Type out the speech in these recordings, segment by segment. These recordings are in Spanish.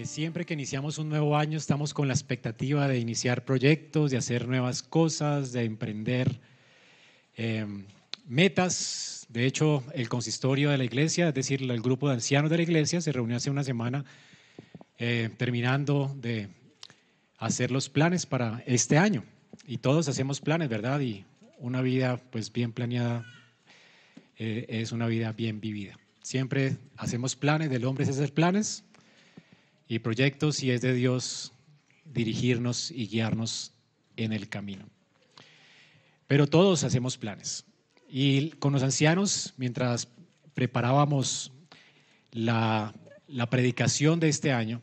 Eh, siempre que iniciamos un nuevo año estamos con la expectativa de iniciar proyectos, de hacer nuevas cosas, de emprender eh, metas. De hecho, el consistorio de la iglesia, es decir, el grupo de ancianos de la iglesia, se reunió hace una semana eh, terminando de hacer los planes para este año. Y todos hacemos planes, ¿verdad? Y una vida pues bien planeada es una vida bien vivida. Siempre hacemos planes, del hombre es hacer planes, y proyectos y es de Dios dirigirnos y guiarnos en el camino. Pero todos hacemos planes. Y con los ancianos, mientras preparábamos la, predicación de este año,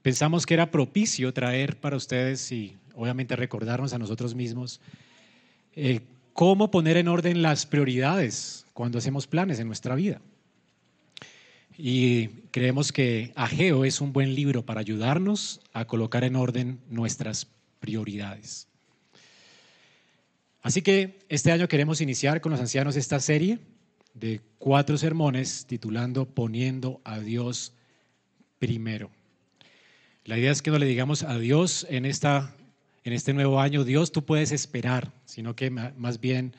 pensamos que era propicio traer para ustedes y obviamente recordarnos a nosotros mismos cómo poner en orden las prioridades cuando hacemos planes en nuestra vida. Y creemos que Ageo es un buen libro para ayudarnos a colocar en orden nuestras prioridades. Así que este año queremos iniciar con los ancianos esta serie de cuatro sermones titulando Poniendo a Dios primero. La idea es que no le digamos a Dios en, esta, en este nuevo año, Dios tú puedes esperar, sino que más bien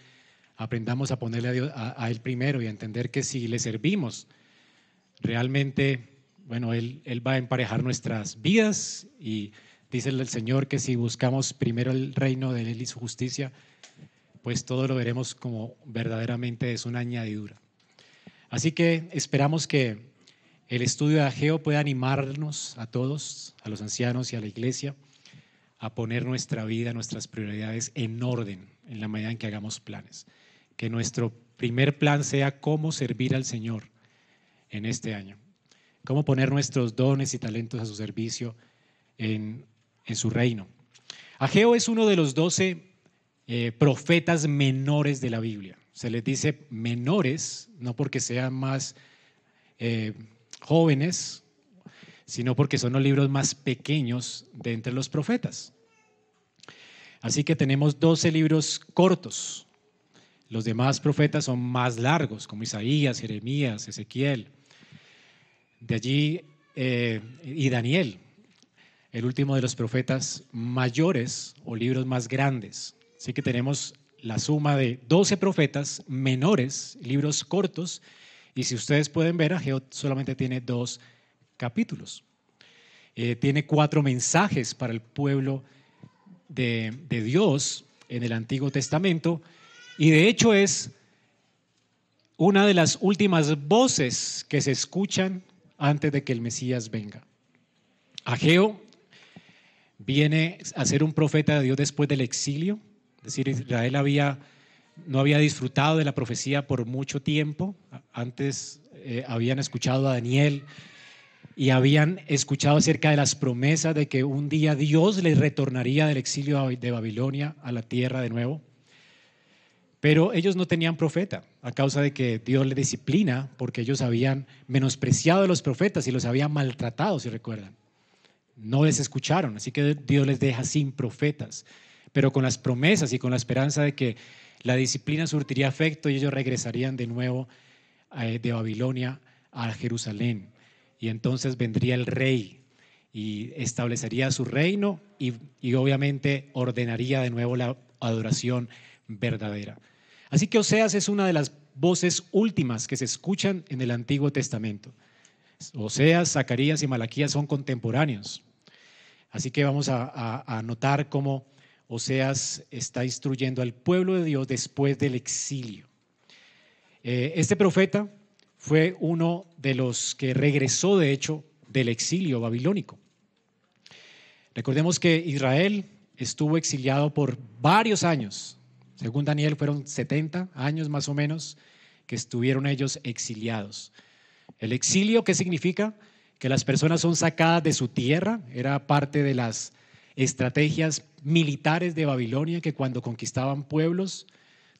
aprendamos a ponerle a, Dios, a Él primero y a entender que si le servimos, realmente, bueno, él, él va a emparejar nuestras vidas y dice el Señor que si buscamos primero el reino de Él y su justicia, pues todo lo veremos como verdaderamente es una añadidura. Así que esperamos que el estudio de Ageo pueda animarnos a todos, a los ancianos y a la iglesia, a poner nuestra vida, nuestras prioridades en orden en la medida en que hagamos planes. Que nuestro primer plan sea cómo servir al Señor en este año. Cómo poner nuestros dones y talentos a su servicio en, su reino. Ageo es uno de los doce eh, profetas menores de la Biblia. Se les dice menores, no porque sean más eh, jóvenes, sino porque son los libros más pequeños de entre los profetas. Así que tenemos 12 libros cortos. Los demás profetas son más largos, como Isaías, Jeremías, Ezequiel. De allí, eh, y Daniel, el último de los profetas mayores o libros más grandes. Así que tenemos la suma de 12 profetas menores, libros cortos, y si ustedes pueden ver, Ageo solamente tiene dos capítulos. Eh, tiene cuatro mensajes para el pueblo de, de Dios en el Antiguo Testamento, y de hecho es una de las últimas voces que se escuchan antes de que el Mesías venga. Ageo viene a ser un profeta de Dios después del exilio, es decir, Israel había, no había disfrutado de la profecía por mucho tiempo, antes eh, habían escuchado a Daniel y habían escuchado acerca de las promesas de que un día Dios les retornaría del exilio de Babilonia a la tierra de nuevo. Pero ellos no tenían profeta a causa de que Dios les disciplina porque ellos habían menospreciado a los profetas y los habían maltratado, si recuerdan. No les escucharon, así que Dios les deja sin profetas, pero con las promesas y con la esperanza de que la disciplina surtiría efecto y ellos regresarían de nuevo eh, de Babilonia a Jerusalén. Y entonces vendría el rey y establecería su reino y, y obviamente ordenaría de nuevo la adoración verdadera. Así que Oseas es una de las voces últimas que se escuchan en el Antiguo Testamento. Oseas, Zacarías y Malaquías son contemporáneos. Así que vamos a, notar cómo Oseas está instruyendo al pueblo de Dios después del exilio. Eh, este profeta fue uno de los que regresó, de hecho, del exilio babilónico. Recordemos que Israel estuvo exiliado por varios años según Daniel, fueron 70 años más o menos que estuvieron ellos exiliados. El exilio, ¿qué significa? Que las personas son sacadas de su tierra, era parte de las estrategias militares de Babilonia, que cuando conquistaban pueblos,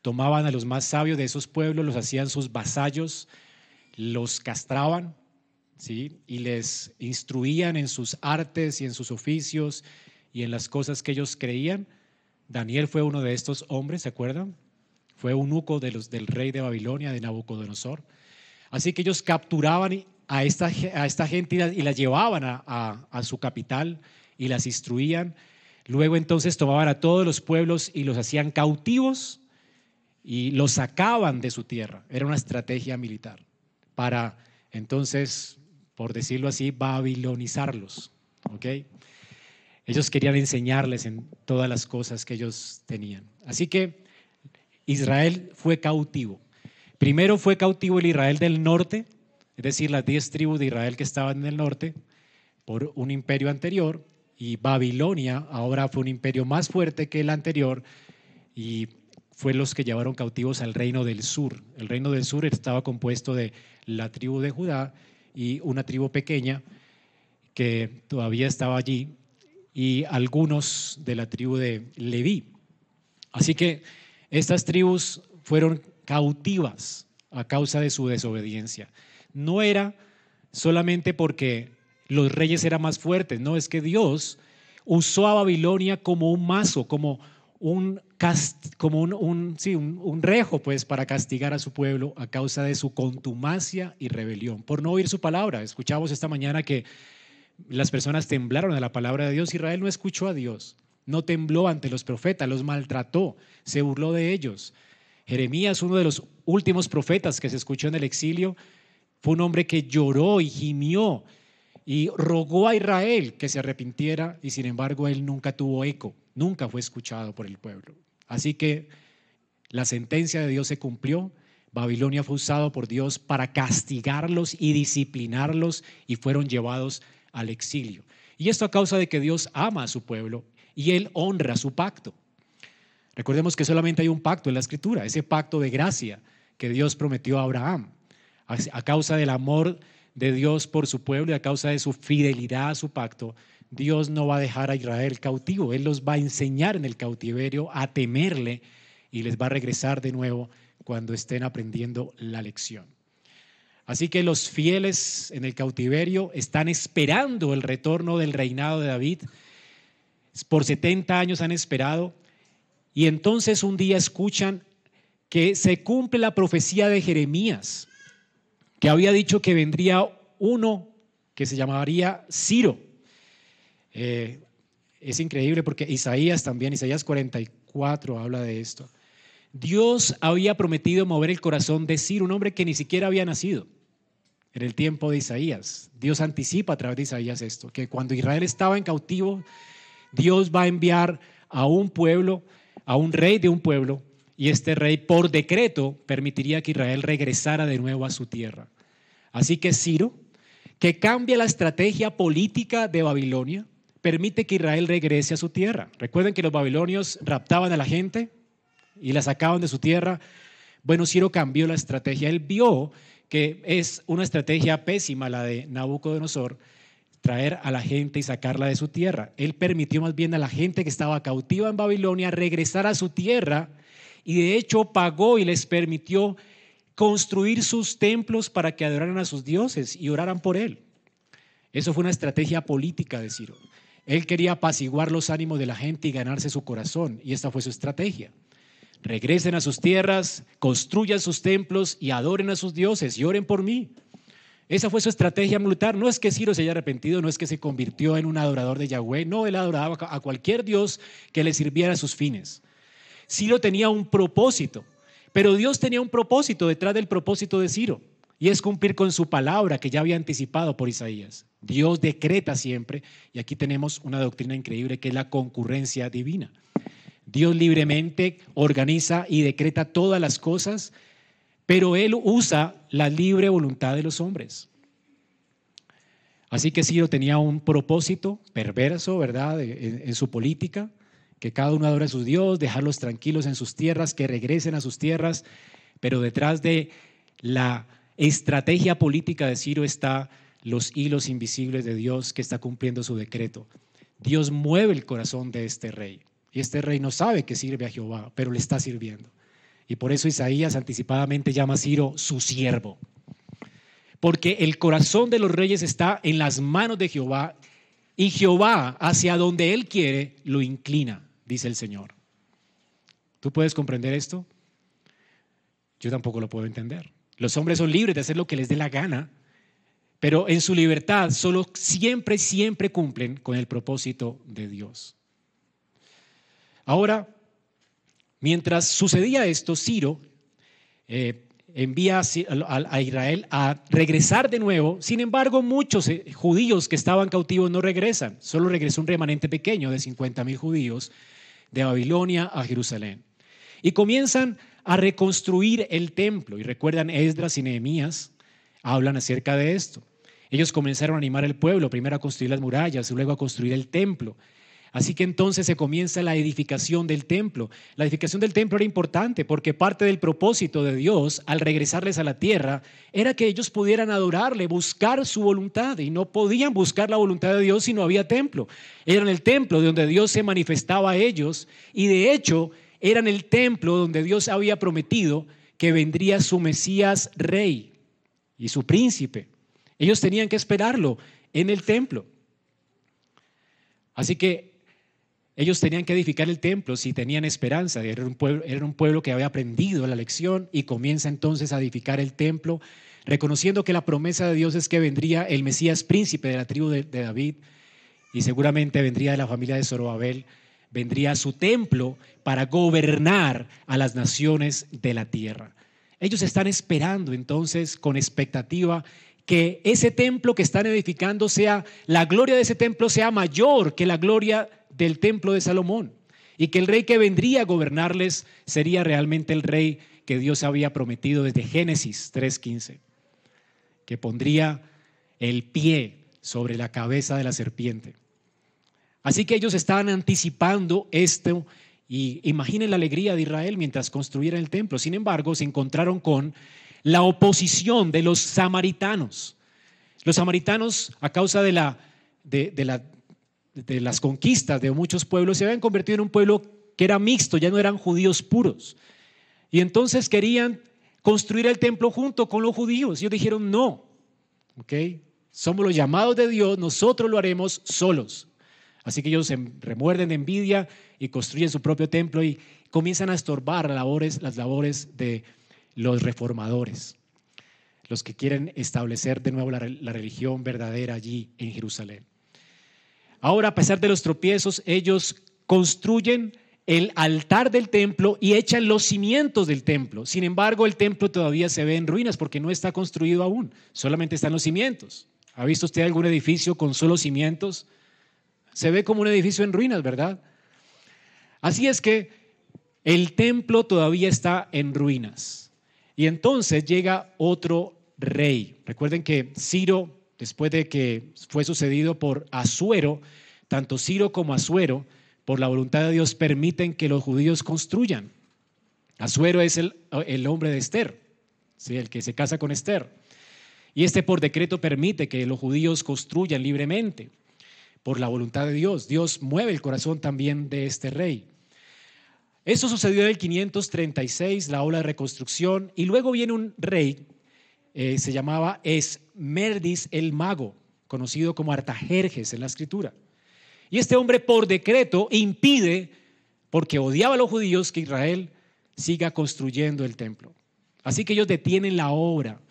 tomaban a los más sabios de esos pueblos, los hacían sus vasallos, los castraban, ¿sí? y les instruían en sus artes y en sus oficios y en las cosas que ellos creían Daniel fue uno de estos hombres, ¿se acuerdan? Fue eunuco de los, del rey de Babilonia, de Nabucodonosor. Así que ellos capturaban a esta, gente y las llevaban a, a su capital y las instruían. Luego entonces tomaban a todos los pueblos y los hacían cautivos y los sacaban de su tierra. Era una estrategia militar para entonces, por decirlo así, babilonizarlos. ¿ok? Ellos querían enseñarles en todas las cosas que ellos tenían. Así que Israel fue cautivo. Primero fue cautivo el Israel del norte, es decir, las diez tribus de Israel que estaban en el norte, por un imperio anterior, y Babilonia ahora fue un imperio más fuerte que el anterior, y fue los que llevaron cautivos al reino del sur. El reino del sur estaba compuesto de la tribu de Judá y una tribu pequeña que todavía estaba allí y algunos de la tribu de Leví. Así que estas tribus fueron cautivas a causa de su desobediencia. No era solamente porque los reyes eran más fuertes, no, es que Dios usó a Babilonia como un mazo, como un, como un, un, rejo pues para castigar a su pueblo a causa de su contumacia y rebelión, por no oír su palabra. Escuchamos esta mañana que las personas temblaron a la palabra de Dios. Israel no escuchó a Dios, no tembló ante los profetas, los maltrató, se burló de ellos. Jeremías, uno de los últimos profetas que se escuchó en el exilio, fue un hombre que lloró y gimió y rogó a Israel que se arrepintiera y sin embargo él nunca tuvo eco, nunca fue escuchado por el pueblo. Así que la sentencia de Dios se cumplió. Babilonia fue usado por Dios para castigarlos y disciplinarlos y fueron llevados al exilio. Y esto a causa de que Dios ama a su pueblo y Él honra su pacto. Recordemos que solamente hay un pacto en la escritura, ese pacto de gracia que Dios prometió a Abraham. A causa del amor de Dios por su pueblo y a causa de su fidelidad a su pacto, Dios no va a dejar a Israel cautivo. Él los va a enseñar en el cautiverio a temerle y les va a regresar de nuevo cuando estén aprendiendo la lección. Así que los fieles en el cautiverio están esperando el retorno del reinado de David. Por 70 años han esperado y entonces un día escuchan que se cumple la profecía de Jeremías, que había dicho que vendría uno que se llamaría Ciro. Eh, es increíble porque Isaías también, Isaías 44 habla de esto. Dios había prometido mover el corazón de Ciro, un hombre que ni siquiera había nacido en el tiempo de Isaías. Dios anticipa a través de Isaías esto, que cuando Israel estaba en cautivo, Dios va a enviar a un pueblo, a un rey de un pueblo, y este rey por decreto permitiría que Israel regresara de nuevo a su tierra. Así que Ciro, que cambia la estrategia política de Babilonia, permite que Israel regrese a su tierra. Recuerden que los babilonios raptaban a la gente y la sacaban de su tierra. Bueno, Ciro cambió la estrategia. Él vio que es una estrategia pésima la de Nabucodonosor, traer a la gente y sacarla de su tierra. Él permitió más bien a la gente que estaba cautiva en Babilonia regresar a su tierra y de hecho pagó y les permitió construir sus templos para que adoraran a sus dioses y oraran por él. Eso fue una estrategia política de Ciro. Él quería apaciguar los ánimos de la gente y ganarse su corazón, y esta fue su estrategia regresen a sus tierras, construyan sus templos y adoren a sus dioses y oren por mí. Esa fue su estrategia militar. No es que Ciro se haya arrepentido, no es que se convirtió en un adorador de Yahweh, no, él adoraba a cualquier dios que le sirviera a sus fines. Ciro tenía un propósito, pero Dios tenía un propósito detrás del propósito de Ciro, y es cumplir con su palabra que ya había anticipado por Isaías. Dios decreta siempre, y aquí tenemos una doctrina increíble que es la concurrencia divina. Dios libremente organiza y decreta todas las cosas, pero Él usa la libre voluntad de los hombres. Así que Ciro tenía un propósito perverso, ¿verdad?, en, su política, que cada uno adore a su Dios, dejarlos tranquilos en sus tierras, que regresen a sus tierras, pero detrás de la estrategia política de Ciro está los hilos invisibles de Dios que está cumpliendo su decreto. Dios mueve el corazón de este rey. Y este rey no sabe que sirve a Jehová, pero le está sirviendo. Y por eso Isaías anticipadamente llama a Ciro su siervo. Porque el corazón de los reyes está en las manos de Jehová y Jehová hacia donde él quiere lo inclina, dice el Señor. ¿Tú puedes comprender esto? Yo tampoco lo puedo entender. Los hombres son libres de hacer lo que les dé la gana, pero en su libertad solo siempre, siempre cumplen con el propósito de Dios. Ahora, mientras sucedía esto, Ciro eh, envía a Israel a regresar de nuevo. Sin embargo, muchos eh, judíos que estaban cautivos no regresan. Solo regresó un remanente pequeño de 50 mil judíos de Babilonia a Jerusalén. Y comienzan a reconstruir el templo. Y recuerdan, Esdras y Nehemías hablan acerca de esto. Ellos comenzaron a animar al pueblo, primero a construir las murallas, y luego a construir el templo. Así que entonces se comienza la edificación del templo. La edificación del templo era importante porque parte del propósito de Dios al regresarles a la tierra era que ellos pudieran adorarle, buscar su voluntad y no podían buscar la voluntad de Dios si no había templo. Eran el templo donde Dios se manifestaba a ellos y de hecho eran el templo donde Dios había prometido que vendría su Mesías rey y su príncipe. Ellos tenían que esperarlo en el templo. Así que ellos tenían que edificar el templo si tenían esperanza. Era un, pueblo, era un pueblo que había aprendido la lección y comienza entonces a edificar el templo, reconociendo que la promesa de Dios es que vendría el Mesías príncipe de la tribu de, de David y seguramente vendría de la familia de Zorobabel, vendría a su templo para gobernar a las naciones de la tierra. Ellos están esperando entonces con expectativa que ese templo que están edificando sea, la gloria de ese templo sea mayor que la gloria del templo de Salomón y que el rey que vendría a gobernarles sería realmente el rey que Dios había prometido desde Génesis 3.15, que pondría el pie sobre la cabeza de la serpiente. Así que ellos estaban anticipando esto y imaginen la alegría de Israel mientras construyeran el templo. Sin embargo, se encontraron con la oposición de los samaritanos. Los samaritanos, a causa de la, de, de la de las conquistas de muchos pueblos, se habían convertido en un pueblo que era mixto, ya no eran judíos puros. Y entonces querían construir el templo junto con los judíos. Ellos dijeron, no, ¿ok? Somos los llamados de Dios, nosotros lo haremos solos. Así que ellos se remuerden de envidia y construyen su propio templo y comienzan a estorbar las labores, las labores de los reformadores, los que quieren establecer de nuevo la religión verdadera allí en Jerusalén. Ahora, a pesar de los tropiezos, ellos construyen el altar del templo y echan los cimientos del templo. Sin embargo, el templo todavía se ve en ruinas porque no está construido aún, solamente están los cimientos. ¿Ha visto usted algún edificio con solo cimientos? Se ve como un edificio en ruinas, ¿verdad? Así es que el templo todavía está en ruinas. Y entonces llega otro rey. Recuerden que Ciro después de que fue sucedido por Asuero, tanto Ciro como Asuero, por la voluntad de Dios, permiten que los judíos construyan. Asuero es el, el hombre de Esther, ¿sí? el que se casa con Esther. Y este por decreto permite que los judíos construyan libremente por la voluntad de Dios. Dios mueve el corazón también de este rey. Eso sucedió en el 536, la ola de reconstrucción, y luego viene un rey eh, se llamaba Esmerdis el mago, conocido como Artajerjes en la escritura. Y este hombre por decreto impide, porque odiaba a los judíos, que Israel siga construyendo el templo. Así que ellos detienen la obra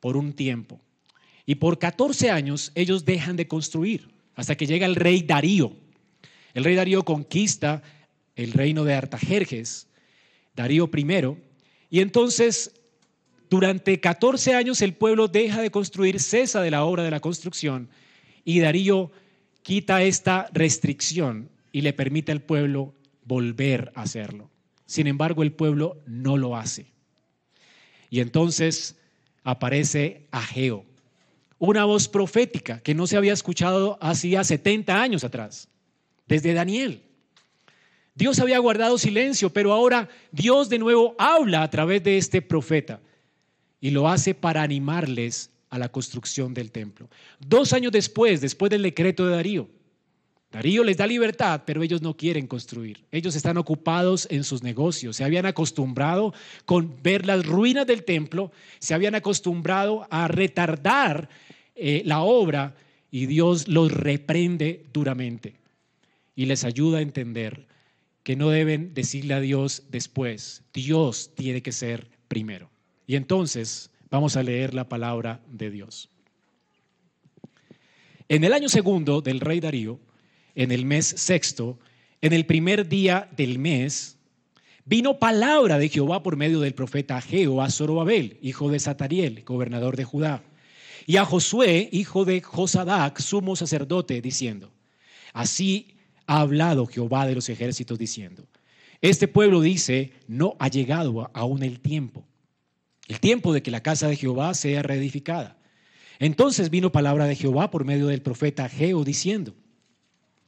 por un tiempo. Y por 14 años ellos dejan de construir, hasta que llega el rey Darío. El rey Darío conquista el reino de Artajerjes, Darío I, y entonces durante 14 años el pueblo deja de construir, cesa de la obra de la construcción y Darío quita esta restricción y le permite al pueblo volver a hacerlo. Sin embargo, el pueblo no lo hace. Y entonces aparece Ageo, una voz profética que no se había escuchado hacía 70 años atrás, desde Daniel. Dios había guardado silencio, pero ahora Dios de nuevo habla a través de este profeta y lo hace para animarles a la construcción del templo. Dos años después, después del decreto de Darío, Darío les da libertad, pero ellos no quieren construir. Ellos están ocupados en sus negocios. Se habían acostumbrado con ver las ruinas del templo, se habían acostumbrado a retardar eh, la obra y Dios los reprende duramente y les ayuda a entender que no deben decirle a Dios después. Dios tiene que ser primero. Y entonces vamos a leer la palabra de Dios. En el año segundo del rey Darío, en el mes sexto, en el primer día del mes, vino palabra de Jehová por medio del profeta a Zorobabel, hijo de Satariel, gobernador de Judá, y a Josué, hijo de Josadac, sumo sacerdote, diciendo, así ha hablado Jehová de los ejércitos, diciendo, este pueblo dice, no ha llegado aún el tiempo, el tiempo de que la casa de Jehová sea reedificada. Entonces vino palabra de Jehová por medio del profeta Ageo diciendo,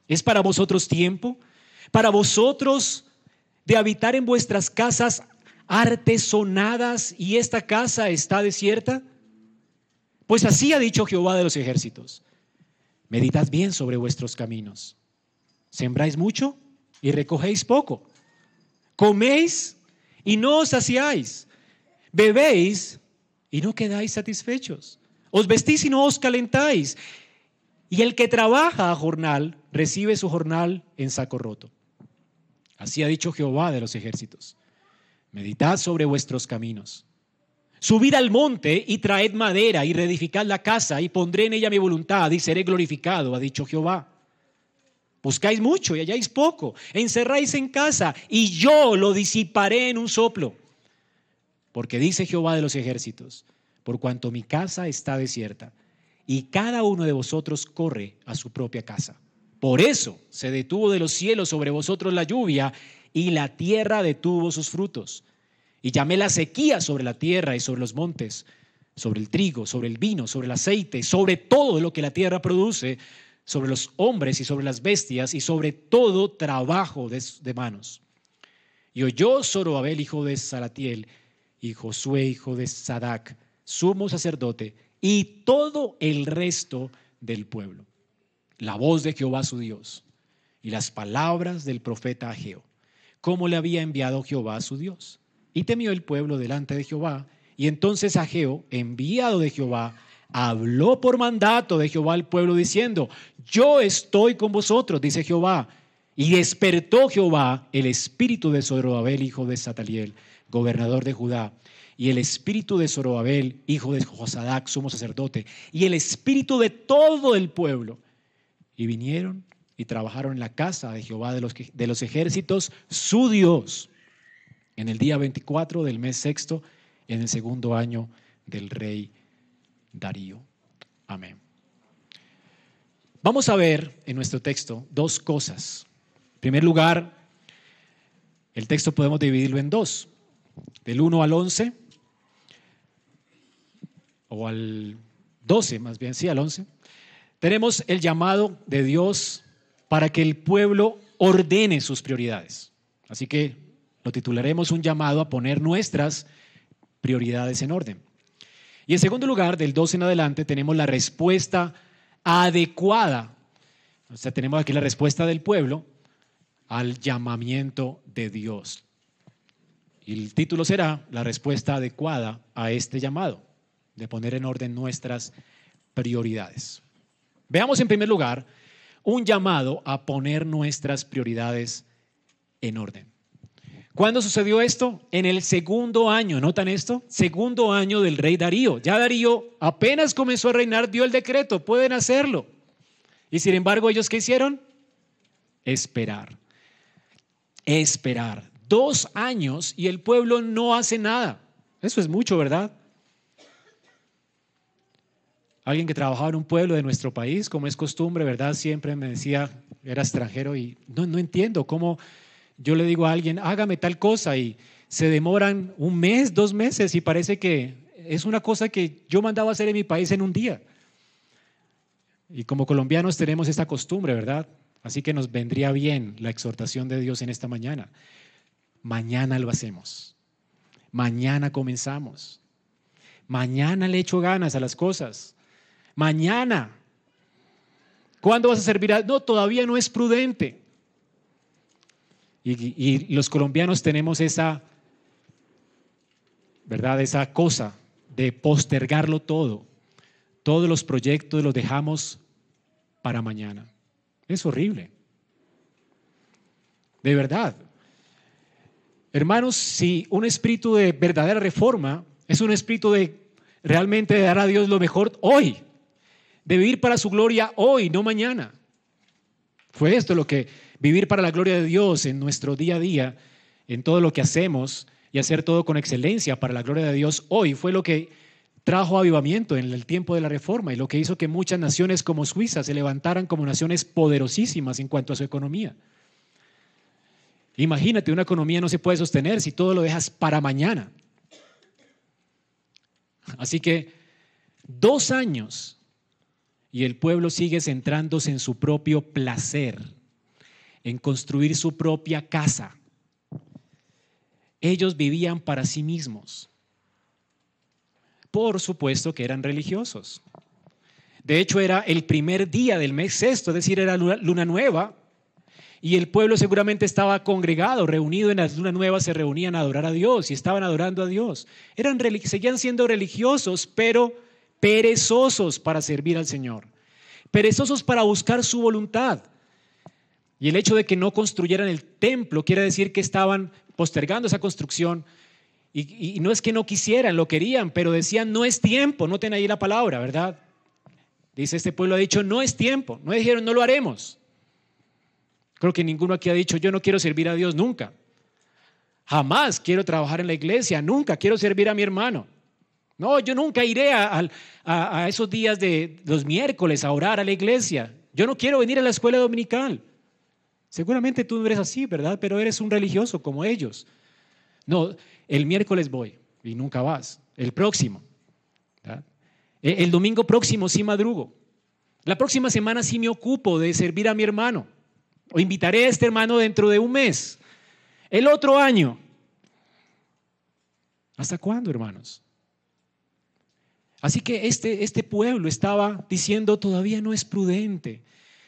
¿es para vosotros tiempo? ¿Para vosotros de habitar en vuestras casas artesonadas y esta casa está desierta? Pues así ha dicho Jehová de los ejércitos. Meditad bien sobre vuestros caminos. Sembráis mucho y recogéis poco. Coméis y no os saciáis. Bebéis y no quedáis satisfechos. Os vestís y no os calentáis. Y el que trabaja a jornal recibe su jornal en saco roto. Así ha dicho Jehová de los ejércitos. Meditad sobre vuestros caminos. Subid al monte y traed madera y reedificad la casa y pondré en ella mi voluntad y seré glorificado, ha dicho Jehová. Buscáis mucho y halláis poco. Encerráis en casa y yo lo disiparé en un soplo. Porque dice Jehová de los ejércitos, por cuanto mi casa está desierta y cada uno de vosotros corre a su propia casa. Por eso se detuvo de los cielos sobre vosotros la lluvia y la tierra detuvo sus frutos. Y llamé la sequía sobre la tierra y sobre los montes, sobre el trigo, sobre el vino, sobre el aceite, sobre todo lo que la tierra produce, sobre los hombres y sobre las bestias y sobre todo trabajo de, manos. Y oyó Zorobabel, hijo de Salatiel, y Josué, hijo de Sadac, sumo sacerdote, y todo el resto del pueblo. La voz de Jehová su Dios y las palabras del profeta Ageo, como le había enviado Jehová su Dios. Y temió el pueblo delante de Jehová. Y entonces Ageo, enviado de Jehová, habló por mandato de Jehová al pueblo diciendo, yo estoy con vosotros, dice Jehová. Y despertó Jehová el espíritu de Zorobabel, hijo de Sataliel, gobernador de Judá, y el espíritu de Zorobabel, hijo de Josadac, sumo sacerdote, y el espíritu de todo el pueblo. Y vinieron y trabajaron en la casa de Jehová de los, de los ejércitos, su Dios, en el día 24 del mes sexto, en el segundo año del rey Darío. Amén. Vamos a ver en nuestro texto dos cosas. En primer lugar, el texto podemos dividirlo en dos, del 1 al 11, o al 12 más bien, sí, al 11. Tenemos el llamado de Dios para que el pueblo ordene sus prioridades. Así que lo titularemos un llamado a poner nuestras prioridades en orden. Y en segundo lugar, del 12 en adelante, tenemos la respuesta adecuada. O sea, tenemos aquí la respuesta del pueblo al llamamiento de Dios. Y el título será la respuesta adecuada a este llamado, de poner en orden nuestras prioridades. Veamos en primer lugar un llamado a poner nuestras prioridades en orden. ¿Cuándo sucedió esto? En el segundo año, ¿notan esto? Segundo año del rey Darío. Ya Darío apenas comenzó a reinar, dio el decreto, pueden hacerlo. Y sin embargo, ¿ellos qué hicieron? Esperar. Esperar. Dos años y el pueblo no hace nada. Eso es mucho, ¿verdad? Alguien que trabajaba en un pueblo de nuestro país, como es costumbre, ¿verdad? Siempre me decía, era extranjero y no, no entiendo cómo yo le digo a alguien, hágame tal cosa y se demoran un mes, dos meses y parece que es una cosa que yo mandaba hacer en mi país en un día. Y como colombianos tenemos esta costumbre, ¿verdad? Así que nos vendría bien la exhortación de Dios en esta mañana. Mañana lo hacemos. Mañana comenzamos. Mañana le echo ganas a las cosas. Mañana. ¿Cuándo vas a servir? No, todavía no es prudente. Y, los colombianos tenemos esa, ¿verdad? Esa cosa de postergarlo todo. Todos los proyectos los dejamos para mañana. Es horrible. De verdad. Hermanos, si un espíritu de verdadera reforma es un espíritu de realmente dar a Dios lo mejor hoy, de vivir para su gloria hoy, no mañana. Fue esto lo que vivir para la gloria de Dios en nuestro día a día, en todo lo que hacemos y hacer todo con excelencia para la gloria de Dios hoy, fue lo que trajo avivamiento en el tiempo de la reforma y lo que hizo que muchas naciones como Suiza se levantaran como naciones poderosísimas en cuanto a su economía. Imagínate, una economía no se puede sostener si todo lo dejas para mañana. Así que dos años y el pueblo sigue centrándose en su propio placer, en construir su propia casa. Ellos vivían para sí mismos. Por supuesto que eran religiosos. De hecho, era el primer día del mes sexto, es decir, era luna nueva, y el pueblo seguramente estaba congregado, reunido en la luna nueva, se reunían a adorar a Dios y estaban adorando a Dios. Eran, seguían siendo religiosos, pero perezosos para servir al Señor, perezosos para buscar su voluntad. Y el hecho de que no construyeran el templo quiere decir que estaban postergando esa construcción. Y, no es que no quisieran, lo querían, pero decían, no es tiempo, noten ahí la palabra, ¿verdad? Dice, este pueblo ha dicho, no es tiempo, no dijeron, no lo haremos. Creo que ninguno aquí ha dicho, yo no quiero servir a Dios nunca. Jamás quiero trabajar en la iglesia, nunca quiero servir a mi hermano. No, yo nunca iré a, esos días de los miércoles a orar a la iglesia. Yo no quiero venir a la escuela dominical. Seguramente tú no eres así, ¿verdad? Pero eres un religioso como ellos. No, el miércoles voy y nunca vas. El próximo. E, el domingo próximo sí madrugo. La próxima semana sí me ocupo de servir a mi hermano. O invitaré a este hermano dentro de un mes. El otro año. ¿Hasta cuándo, hermanos? Así que este, este pueblo estaba diciendo, todavía no es prudente,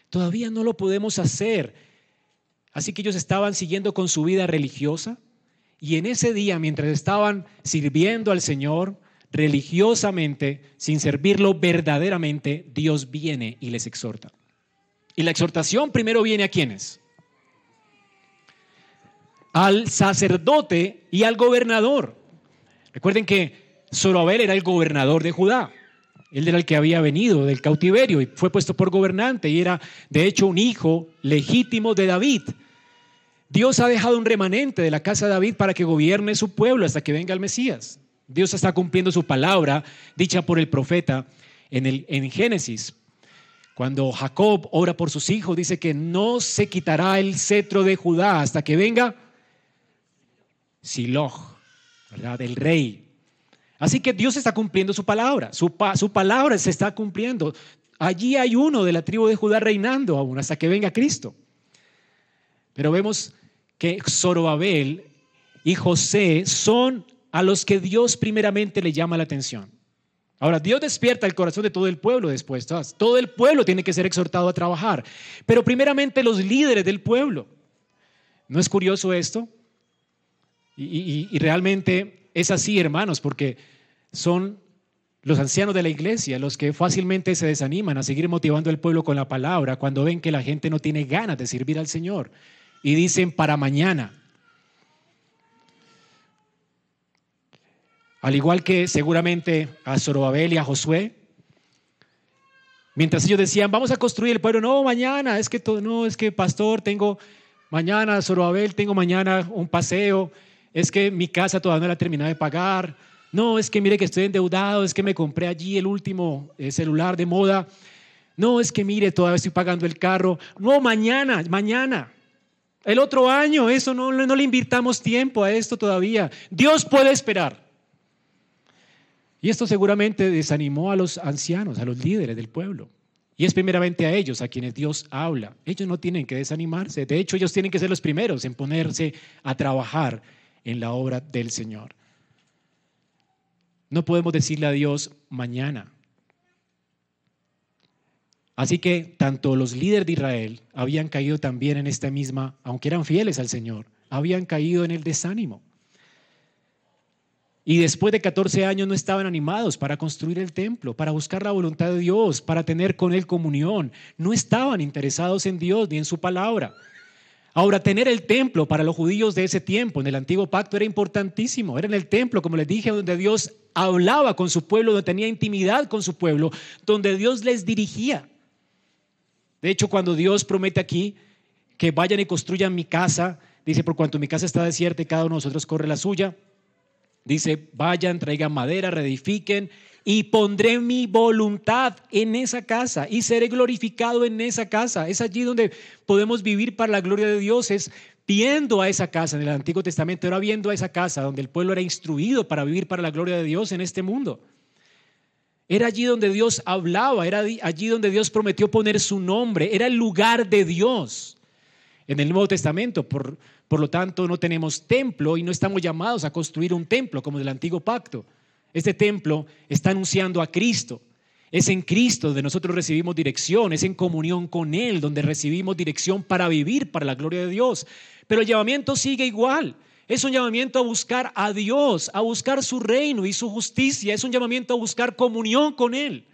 todavía no lo podemos hacer. Así que ellos estaban siguiendo con su vida religiosa y en ese día, mientras estaban sirviendo al Señor religiosamente, sin servirlo verdaderamente, Dios viene y les exhorta. Y la exhortación primero viene a quienes? Al sacerdote y al gobernador. Recuerden que Zorobabel era el gobernador de Judá. Él era el que había venido del cautiverio y fue puesto por gobernante y era de hecho un hijo legítimo de David. Dios ha dejado un remanente de la casa de David para que gobierne su pueblo hasta que venga el Mesías. Dios está cumpliendo su palabra dicha por el profeta en, el, en Génesis. Cuando Jacob ora por sus hijos, dice que no se quitará el cetro de Judá hasta que venga Siloh, ¿verdad? El rey, Así que Dios está cumpliendo su palabra, su, su, palabra se está cumpliendo. Allí hay uno de la tribu de Judá reinando aún hasta que venga Cristo. Pero vemos que Zorobabel y José son a los que Dios primeramente le llama la atención. Ahora, Dios despierta el corazón de todo el pueblo después. Todo el pueblo tiene que ser exhortado a trabajar, pero primeramente los líderes del pueblo. ¿No es curioso esto? y, y realmente es así, hermanos, porque son los ancianos de la iglesia los que fácilmente se desaniman a seguir motivando al pueblo con la palabra cuando ven que la gente no tiene ganas de servir al Señor y dicen para mañana. Al igual que seguramente a Zorobabel y a Josué, mientras ellos decían, vamos a construir el pueblo, no, mañana, es que no, es que pastor, tengo mañana, Zorobabel, tengo mañana un paseo, es que mi casa todavía no la he terminado de pagar, no, es que mire que estoy endeudado, es que me compré allí el último eh, celular de moda, no, es que mire, todavía estoy pagando el carro, no, mañana, mañana. El otro año, eso no, no le invirtamos tiempo a esto todavía. Dios puede esperar. Y esto seguramente desanimó a los ancianos, a los líderes del pueblo. Y es primeramente a ellos a quienes Dios habla. Ellos no tienen que desanimarse. De hecho, ellos tienen que ser los primeros en ponerse a trabajar en la obra del Señor. No podemos decirle a Dios mañana. Así que tanto los líderes de Israel habían caído también en esta misma, aunque eran fieles al Señor, habían caído en el desánimo. Y después de 14 años no estaban animados para construir el templo, para buscar la voluntad de Dios, para tener con Él comunión. No estaban interesados en Dios ni en su palabra. Ahora, tener el templo para los judíos de ese tiempo, en el antiguo pacto, era importantísimo. Era en el templo, como les dije, donde Dios hablaba con su pueblo, donde tenía intimidad con su pueblo, donde Dios les dirigía. De hecho, cuando Dios promete aquí que vayan y construyan mi casa, dice, por cuanto mi casa está desierta y cada uno de nosotros corre la suya, dice, vayan, traigan madera, reedifiquen y pondré mi voluntad en esa casa y seré glorificado en esa casa. Es allí donde podemos vivir para la gloria de Dios, es viendo a esa casa en el Antiguo Testamento, era viendo a esa casa donde el pueblo era instruido para vivir para la gloria de Dios en este mundo. Era allí donde Dios hablaba, era allí donde Dios prometió poner su nombre, era el lugar de Dios en el Nuevo Testamento. Por, por lo tanto, no tenemos templo y no estamos llamados a construir un templo como del Antiguo Pacto. Este templo está anunciando a Cristo. Es en Cristo donde nosotros recibimos dirección, es en comunión con Él donde recibimos dirección para vivir para la gloria de Dios. Pero el llamamiento sigue igual. Es un llamamiento a buscar a Dios, a buscar su reino y su justicia. Es un llamamiento a buscar comunión con Él.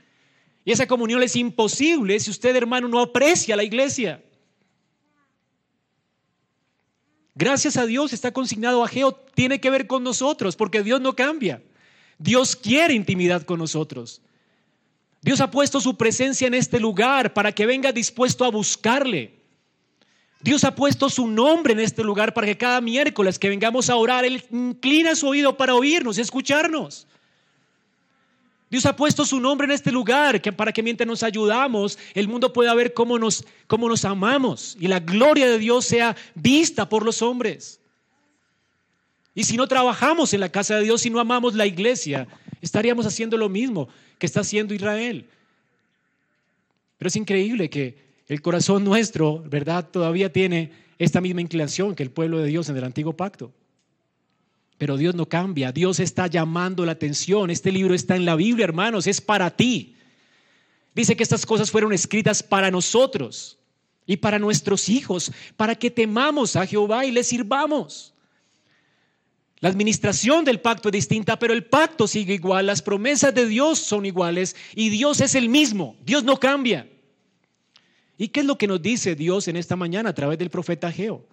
Y esa comunión es imposible si usted, hermano, no aprecia la iglesia. Gracias a Dios está consignado a Geo, tiene que ver con nosotros, porque Dios no cambia. Dios quiere intimidad con nosotros. Dios ha puesto su presencia en este lugar para que venga dispuesto a buscarle. Dios ha puesto su nombre en este lugar para que cada miércoles que vengamos a orar, Él inclina su oído para oírnos y escucharnos. Dios ha puesto su nombre en este lugar que para que mientras nos ayudamos, el mundo pueda ver cómo nos, cómo nos amamos y la gloria de Dios sea vista por los hombres. Y si no trabajamos en la casa de Dios y no amamos la iglesia, estaríamos haciendo lo mismo que está haciendo Israel. Pero es increíble que el corazón nuestro, ¿verdad? Todavía tiene esta misma inclinación que el pueblo de Dios en el antiguo pacto. Pero Dios no cambia, Dios está llamando la atención. Este libro está en la Biblia, hermanos, es para ti. Dice que estas cosas fueron escritas para nosotros y para nuestros hijos, para que temamos a Jehová y le sirvamos. La administración del pacto es distinta, pero el pacto sigue igual, las promesas de Dios son iguales y Dios es el mismo, Dios no cambia. ¿Y qué es lo que nos dice Dios en esta mañana a través del profeta Geo?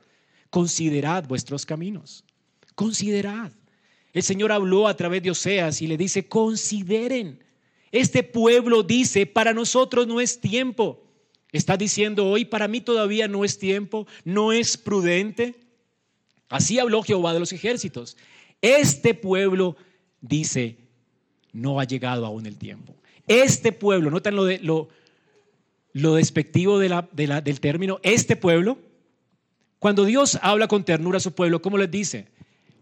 Considerad vuestros caminos, considerad. El Señor habló a través de Oseas y le dice, consideren. Este pueblo dice, para nosotros no es tiempo. Está diciendo hoy, para mí todavía no es tiempo, no es prudente. Así habló Jehová de los ejércitos. Este pueblo dice, no ha llegado aún el tiempo. Este pueblo, notan lo, de, lo, lo despectivo de la, del término, este pueblo, cuando Dios habla con ternura a su pueblo, ¿cómo les dice?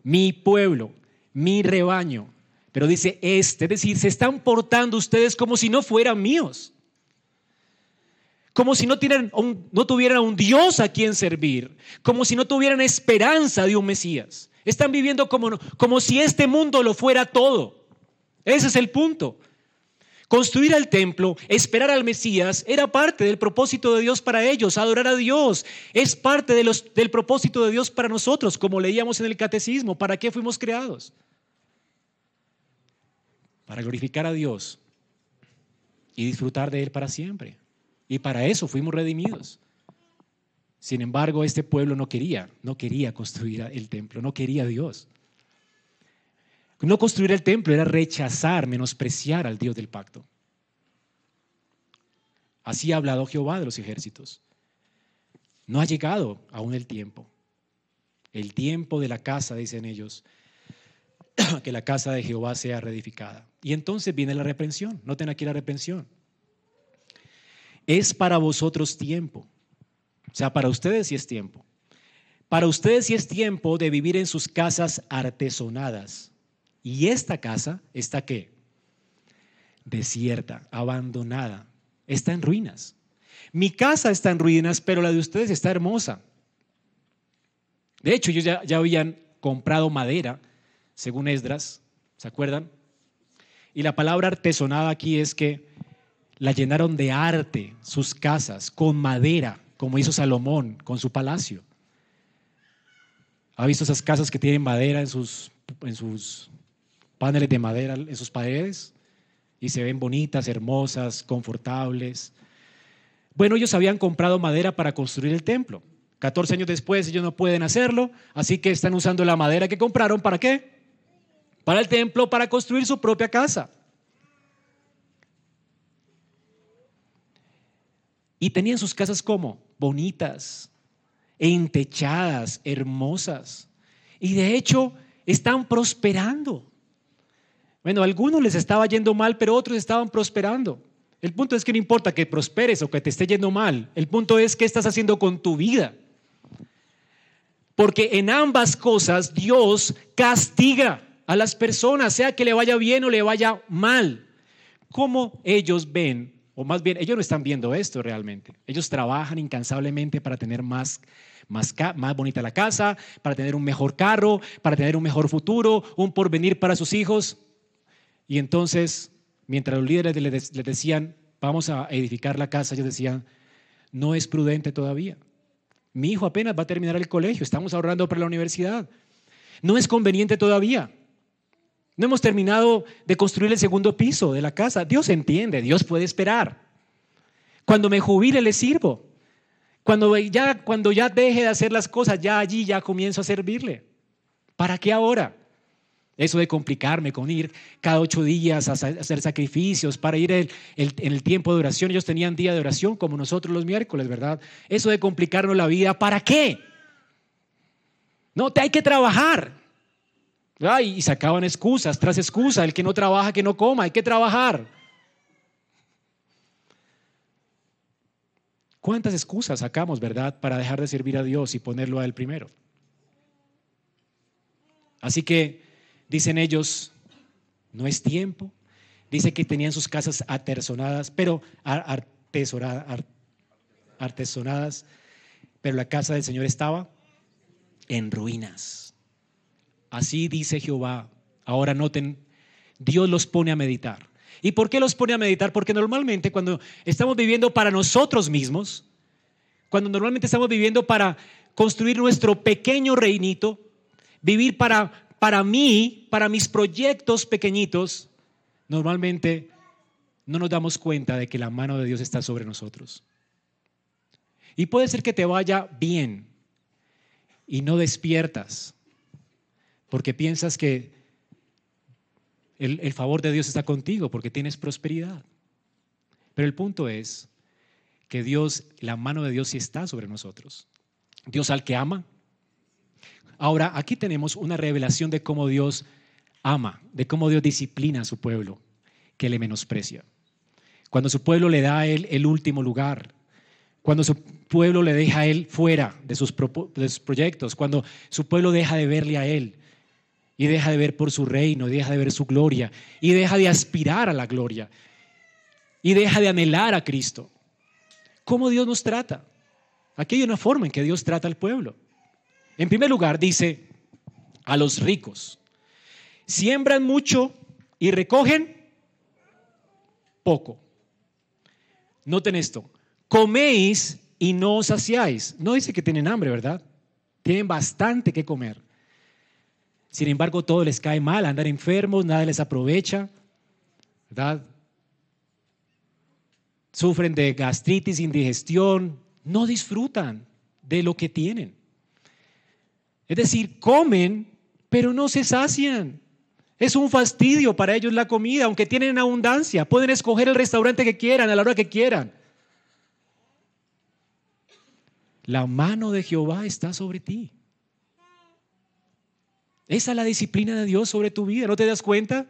Mi pueblo, mi rebaño. Pero dice este, es decir, se están portando ustedes como si no fueran míos como si no, no tuvieran un Dios a quien servir, como si no tuvieran esperanza de un Mesías. Están viviendo como, como si este mundo lo fuera todo. Ese es el punto. Construir el templo, esperar al Mesías, era parte del propósito de Dios para ellos. Adorar a Dios es parte del propósito de Dios para nosotros, como leíamos en el catecismo. ¿Para qué fuimos creados? Para glorificar a Dios y disfrutar de Él para siempre. Y para eso fuimos redimidos. Sin embargo, este pueblo no quería, no quería construir el templo, no quería a Dios. No construir el templo era rechazar, menospreciar al Dios del pacto. Así ha hablado Jehová de los ejércitos. No ha llegado aún el tiempo. El tiempo de la casa, dicen ellos, que la casa de Jehová sea reedificada. Y entonces viene la reprensión. Noten aquí la reprensión es para vosotros tiempo. O sea, para ustedes sí es tiempo. Para ustedes sí es tiempo de vivir en sus casas artesonadas. Y esta casa está qué? Desierta, abandonada, está en ruinas. Mi casa está en ruinas, pero la de ustedes está hermosa. De hecho, ellos ya, habían comprado madera, según Esdras, ¿se acuerdan? Y la palabra artesonada aquí es que la llenaron de arte sus casas, con madera, como hizo Salomón con su palacio. ¿Ha visto esas casas que tienen madera en sus, en sus paneles de madera, en sus paredes? Y se ven bonitas, hermosas, confortables. Bueno, ellos habían comprado madera para construir el templo. 14 años después ellos no pueden hacerlo, así que están usando la madera que compraron para qué? para el templo, para construir su propia casa. Y tenían sus casas como bonitas, entechadas, hermosas. Y de hecho están prosperando. Bueno, a algunos les estaba yendo mal, pero otros estaban prosperando. El punto es que no importa que prosperes o que te esté yendo mal. El punto es qué estás haciendo con tu vida. Porque en ambas cosas Dios castiga a las personas, sea que le vaya bien o le vaya mal. ¿Cómo ellos ven o más bien, ellos no están viendo esto realmente. Ellos trabajan incansablemente para tener más, más, más bonita la casa, para tener un mejor carro, para tener un mejor futuro, un porvenir para sus hijos. Y entonces, mientras los líderes les, decían, vamos a edificar la casa, ellos decían, no es prudente todavía. Mi hijo apenas va a terminar el colegio, estamos ahorrando para la universidad. No es conveniente todavía. No hemos terminado de construir el segundo piso de la casa. Dios entiende, Dios puede esperar. Cuando me jubile le sirvo. Cuando ya, cuando ya deje de hacer las cosas, ya allí ya comienzo a servirle. ¿Para qué ahora? Eso de complicarme con ir cada ocho días a hacer sacrificios, para ir en el tiempo de oración. Ellos tenían día de oración como nosotros los miércoles, ¿verdad? Eso de complicarnos la vida, ¿para qué? No, te hay que trabajar y sacaban excusas tras excusas. El que no trabaja, que no coma, hay que trabajar. ¿Cuántas excusas sacamos, verdad, para dejar de servir a Dios y ponerlo a Él primero? Así que, dicen ellos, no es tiempo. Dice que tenían sus casas atesonadas, pero artesonadas, pero la casa del Señor estaba en ruinas. Así dice Jehová. Ahora noten, Dios los pone a meditar. ¿Y por qué los pone a meditar? Porque normalmente cuando estamos viviendo para nosotros mismos, cuando normalmente estamos viviendo para construir nuestro pequeño reinito, vivir para, para mí, para mis proyectos pequeñitos, normalmente no nos damos cuenta de que la mano de Dios está sobre nosotros. Y puede ser que te vaya bien y no despiertas porque piensas que el, favor de Dios está contigo, porque tienes prosperidad. Pero el punto es que Dios, la mano de Dios sí está sobre nosotros. Dios al que ama. Ahora, aquí tenemos una revelación de cómo Dios ama, de cómo Dios disciplina a su pueblo, que le menosprecia. Cuando su pueblo le da a él el último lugar, cuando su pueblo le deja a él fuera de sus, de sus proyectos, cuando su pueblo deja de verle a él, y deja de ver por su reino, deja de ver su gloria, y deja de aspirar a la gloria, y deja de anhelar a Cristo. ¿Cómo Dios nos trata? Aquí hay una forma en que Dios trata al pueblo. En primer lugar, dice a los ricos, siembran mucho y recogen poco. Noten esto, coméis y no os saciáis. No dice que tienen hambre, ¿verdad? Tienen bastante que comer. Sin embargo, todo les cae mal, andar enfermos, nada les aprovecha, ¿verdad? Sufren de gastritis, indigestión, no disfrutan de lo que tienen. Es decir, comen, pero no se sacian. Es un fastidio para ellos la comida, aunque tienen abundancia. Pueden escoger el restaurante que quieran, a la hora que quieran. La mano de Jehová está sobre ti. Esa es la disciplina de Dios sobre tu vida, ¿no te das cuenta?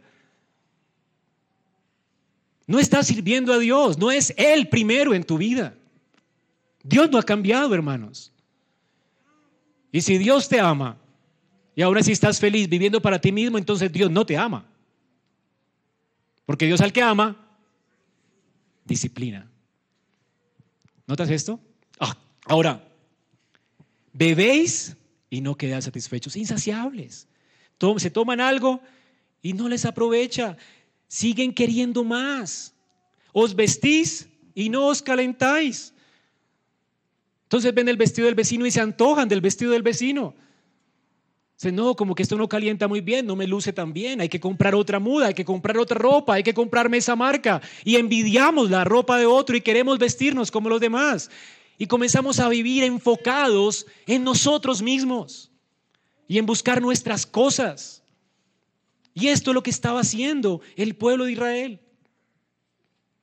No estás sirviendo a Dios, no es Él primero en tu vida. Dios no ha cambiado, hermanos. Y si Dios te ama y ahora si estás feliz viviendo para ti mismo, entonces Dios no te ama. Porque Dios al que ama, disciplina. ¿Notas esto? Ah, ahora, bebéis y no quedan satisfechos, insaciables. Se toman algo y no les aprovecha. Siguen queriendo más. Os vestís y no os calentáis. Entonces ven el vestido del vecino y se antojan del vestido del vecino. Dicen, no, como que esto no calienta muy bien, no me luce tan bien, hay que comprar otra muda, hay que comprar otra ropa, hay que comprarme esa marca. Y envidiamos la ropa de otro y queremos vestirnos como los demás y comenzamos a vivir enfocados en nosotros mismos y en buscar nuestras cosas Y esto es lo que estaba haciendo el pueblo de Israel.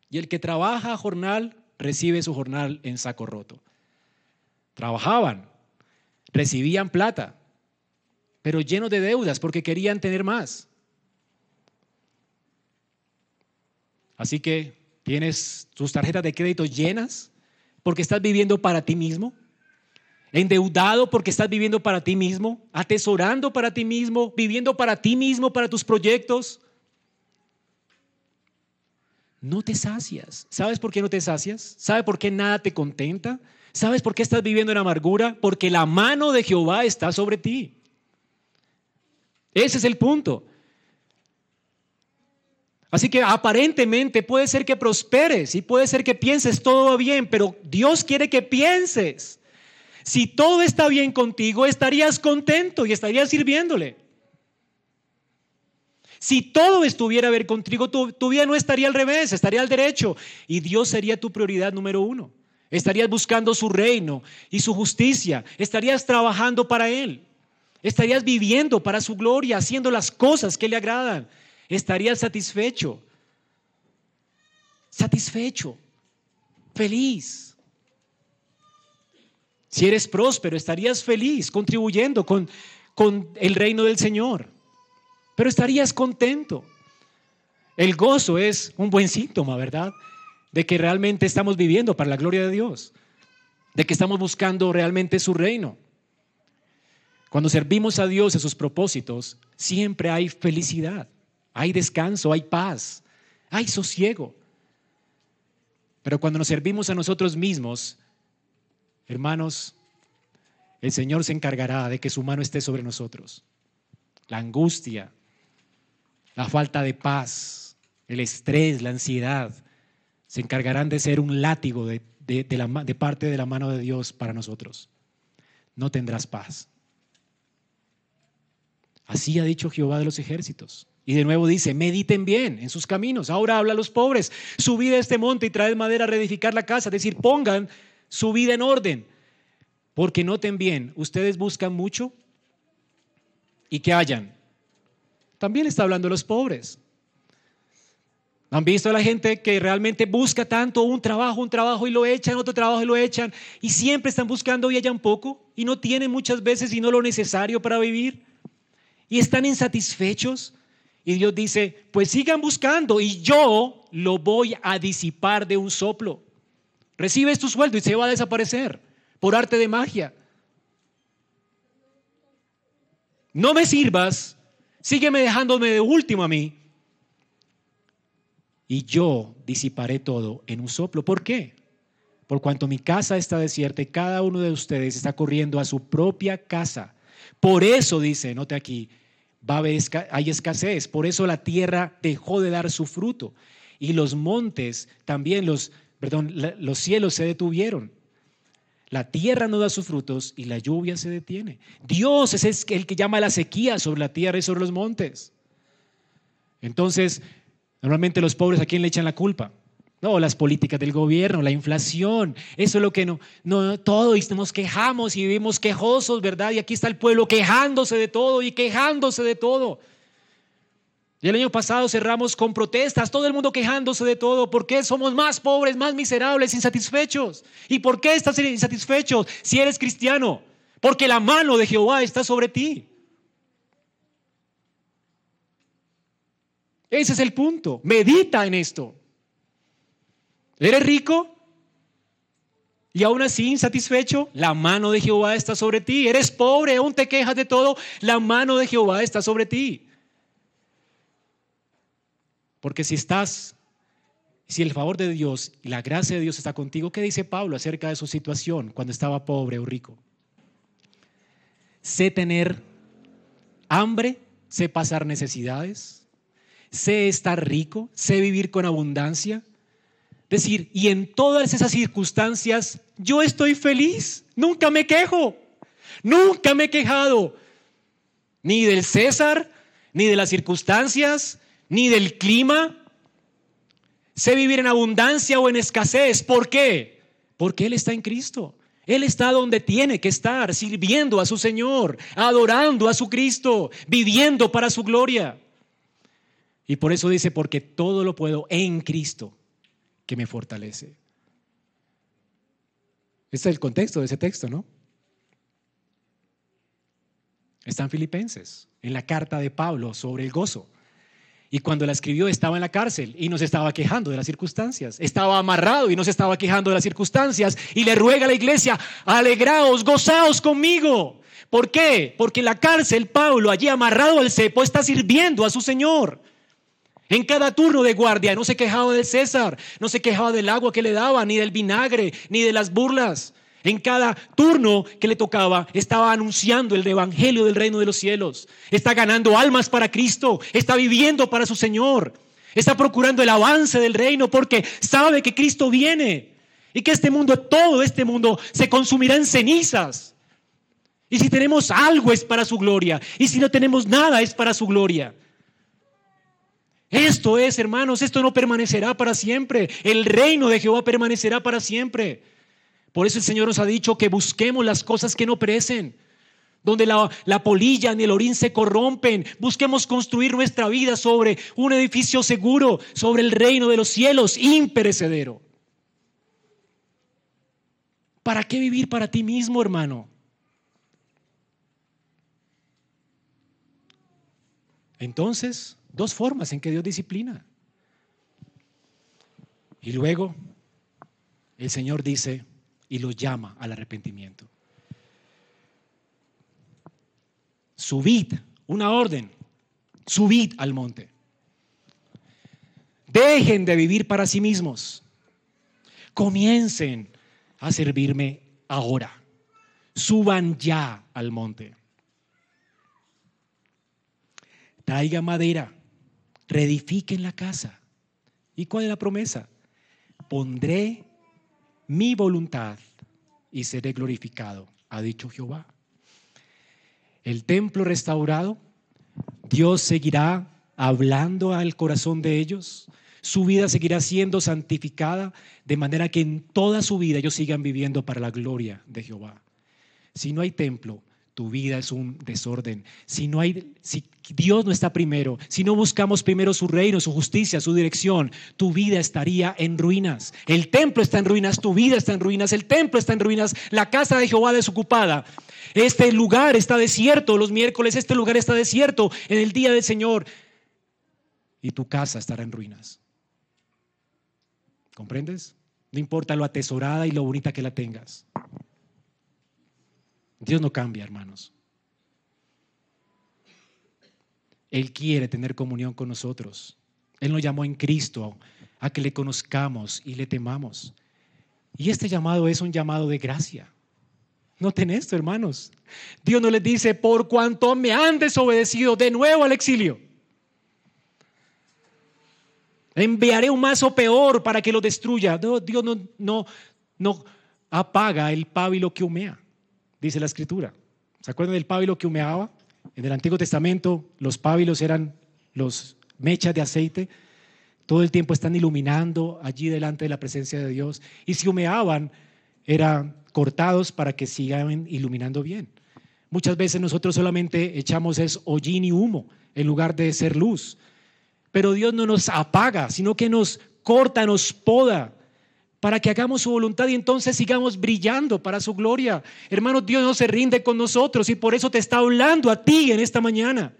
Y el que trabaja a jornal recibe su jornal en saco roto. Trabajaban, recibían plata, pero llenos de deudas porque querían tener más. Así que tienes tus tarjetas de crédito llenas porque estás viviendo para ti mismo, endeudado porque estás viviendo para ti mismo, atesorando para ti mismo, viviendo para ti mismo, para tus proyectos. No te sacias. ¿Sabes por qué no te sacias? ¿Sabes por qué nada te contenta? ¿Sabes por qué estás viviendo en amargura? Porque la mano de Jehová está sobre ti. Ese es el punto. Así que aparentemente puede ser que prosperes y puede ser que pienses todo bien, pero Dios quiere que pienses. Si todo está bien contigo, estarías contento y estarías sirviéndole. Si todo estuviera bien contigo, tu, tu, vida no estaría al revés, estaría al derecho. Y Dios sería tu prioridad número uno. Estarías buscando su reino y su justicia. Estarías trabajando para Él. Estarías viviendo para su gloria, haciendo las cosas que le agradan estarías satisfecho, satisfecho, feliz. Si eres próspero, estarías feliz contribuyendo con, con el reino del Señor, pero estarías contento. El gozo es un buen síntoma, ¿verdad? De que realmente estamos viviendo para la gloria de Dios, de que estamos buscando realmente su reino. Cuando servimos a Dios en sus propósitos, siempre hay felicidad hay descanso, hay paz, hay sosiego. Pero cuando nos servimos a nosotros mismos, hermanos, el Señor se encargará de que su mano esté sobre nosotros. La angustia, la falta de paz, el estrés, la ansiedad, se encargarán de ser un látigo de, parte de la mano de Dios para nosotros. No tendrás paz. Así ha dicho Jehová de los ejércitos. Y de nuevo dice, mediten bien en sus caminos. Ahora habla a los pobres, subid a este monte y traed madera a reedificar la casa. Es decir, pongan su vida en orden. Porque noten bien, ustedes buscan mucho y que hayan. También está hablando a los pobres. ¿Han visto a la gente que realmente busca tanto un trabajo, un trabajo y lo echan, otro trabajo y lo echan? Y siempre están buscando y un poco y no tienen muchas veces y no lo necesario para vivir. Y están insatisfechos y Dios dice, pues sigan buscando y yo lo voy a disipar de un soplo. Recibes tu sueldo y se va a desaparecer por arte de magia. No me sirvas, sígueme dejándome de último a mí. Y yo disiparé todo en un soplo. ¿Por qué? Por cuanto mi casa está desierta y cada uno de ustedes está corriendo a su propia casa. Por eso dice, note aquí, hay escasez. Por eso la tierra dejó de dar su fruto. Y los montes, también los, perdón, los cielos se detuvieron. La tierra no da sus frutos y la lluvia se detiene. Dios es el que llama la sequía sobre la tierra y sobre los montes. Entonces, normalmente los pobres a quién le echan la culpa? No, las políticas del gobierno, la inflación, eso es lo que no, no todo nos quejamos y vivimos quejosos, ¿verdad? Y aquí está el pueblo quejándose de todo y quejándose de todo. Y el año pasado cerramos con protestas, todo el mundo quejándose de todo. ¿Por qué somos más pobres, más miserables, insatisfechos? ¿Y por qué estás insatisfechos si eres cristiano? Porque la mano de Jehová está sobre ti. Ese es el punto. Medita en esto. ¿Eres rico? Y aún así insatisfecho, la mano de Jehová está sobre ti. Eres pobre, aún te quejas de todo, la mano de Jehová está sobre ti. Porque si estás, si el favor de Dios y la gracia de Dios está contigo, ¿qué dice Pablo acerca de su situación cuando estaba pobre o rico? Sé tener hambre, sé pasar necesidades, sé estar rico, sé vivir con abundancia decir, y en todas esas circunstancias yo estoy feliz, nunca me quejo, nunca me he quejado, ni del César, ni de las circunstancias, ni del clima. Sé vivir en abundancia o en escasez. ¿Por qué? Porque Él está en Cristo. Él está donde tiene que estar, sirviendo a su Señor, adorando a su Cristo, viviendo para su gloria. Y por eso dice, porque todo lo puedo en Cristo que me fortalece. Este es el contexto de ese texto, ¿no? Está en Filipenses, en la carta de Pablo sobre el gozo. Y cuando la escribió estaba en la cárcel y no se estaba quejando de las circunstancias. Estaba amarrado y no se estaba quejando de las circunstancias. Y le ruega a la iglesia, alegraos, gozaos conmigo. ¿Por qué? Porque en la cárcel Pablo, allí amarrado al cepo, está sirviendo a su Señor. En cada turno de guardia no se quejaba del César, no se quejaba del agua que le daba, ni del vinagre, ni de las burlas. En cada turno que le tocaba estaba anunciando el evangelio del reino de los cielos. Está ganando almas para Cristo, está viviendo para su Señor. Está procurando el avance del reino porque sabe que Cristo viene y que este mundo, todo este mundo, se consumirá en cenizas. Y si tenemos algo es para su gloria. Y si no tenemos nada es para su gloria. Esto es, hermanos, esto no permanecerá para siempre. El reino de Jehová permanecerá para siempre. Por eso el Señor nos ha dicho que busquemos las cosas que no perecen, donde la, la, polilla ni el orín se corrompen. Busquemos construir nuestra vida sobre un edificio seguro, sobre el reino de los cielos, imperecedero. ¿Para qué vivir para ti mismo, hermano? Entonces, dos formas en que Dios disciplina. Y luego el Señor dice, y los llama al arrepentimiento. Subid, una orden, subid al monte. Dejen de vivir para sí mismos. Comiencen a servirme ahora. Suban ya al monte. Traiga madera, reedifiquen la casa. ¿Y cuál es la promesa? Pondré mi voluntad y seré glorificado, ha dicho Jehová. El templo restaurado, Dios seguirá hablando al corazón de ellos, su vida seguirá siendo santificada, de manera que en toda su vida ellos sigan viviendo para la gloria de Jehová. Si no hay templo, tu vida es un desorden. Si no hay si Dios no está primero, si no buscamos primero su reino, su justicia, su dirección, tu vida estaría en ruinas. El templo está en ruinas, tu vida está en ruinas, el templo está en ruinas, la casa de Jehová desocupada. Este lugar está desierto, los miércoles este lugar está desierto en el día del Señor y tu casa estará en ruinas. ¿Comprendes? No importa lo atesorada y lo bonita que la tengas. Dios no cambia, hermanos. Él quiere tener comunión con nosotros. Él nos llamó en Cristo a que le conozcamos y le temamos. Y este llamado es un llamado de gracia. Noten esto, hermanos. Dios no les dice, por cuanto me han desobedecido de nuevo al exilio. Enviaré un mazo peor para que lo destruya. Dios no, no, no apaga el pábilo que humea dice la escritura. ¿Se acuerdan del pábilo que humeaba? En el Antiguo Testamento los pábilos eran los mechas de aceite. Todo el tiempo están iluminando allí delante de la presencia de Dios. Y si humeaban, eran cortados para que sigan iluminando bien. Muchas veces nosotros solamente echamos es hollín y humo en lugar de ser luz. Pero Dios no nos apaga, sino que nos corta, nos poda para que hagamos su voluntad y entonces sigamos brillando para su gloria. Hermano, Dios no se rinde con nosotros y por eso te está hablando a ti en esta mañana.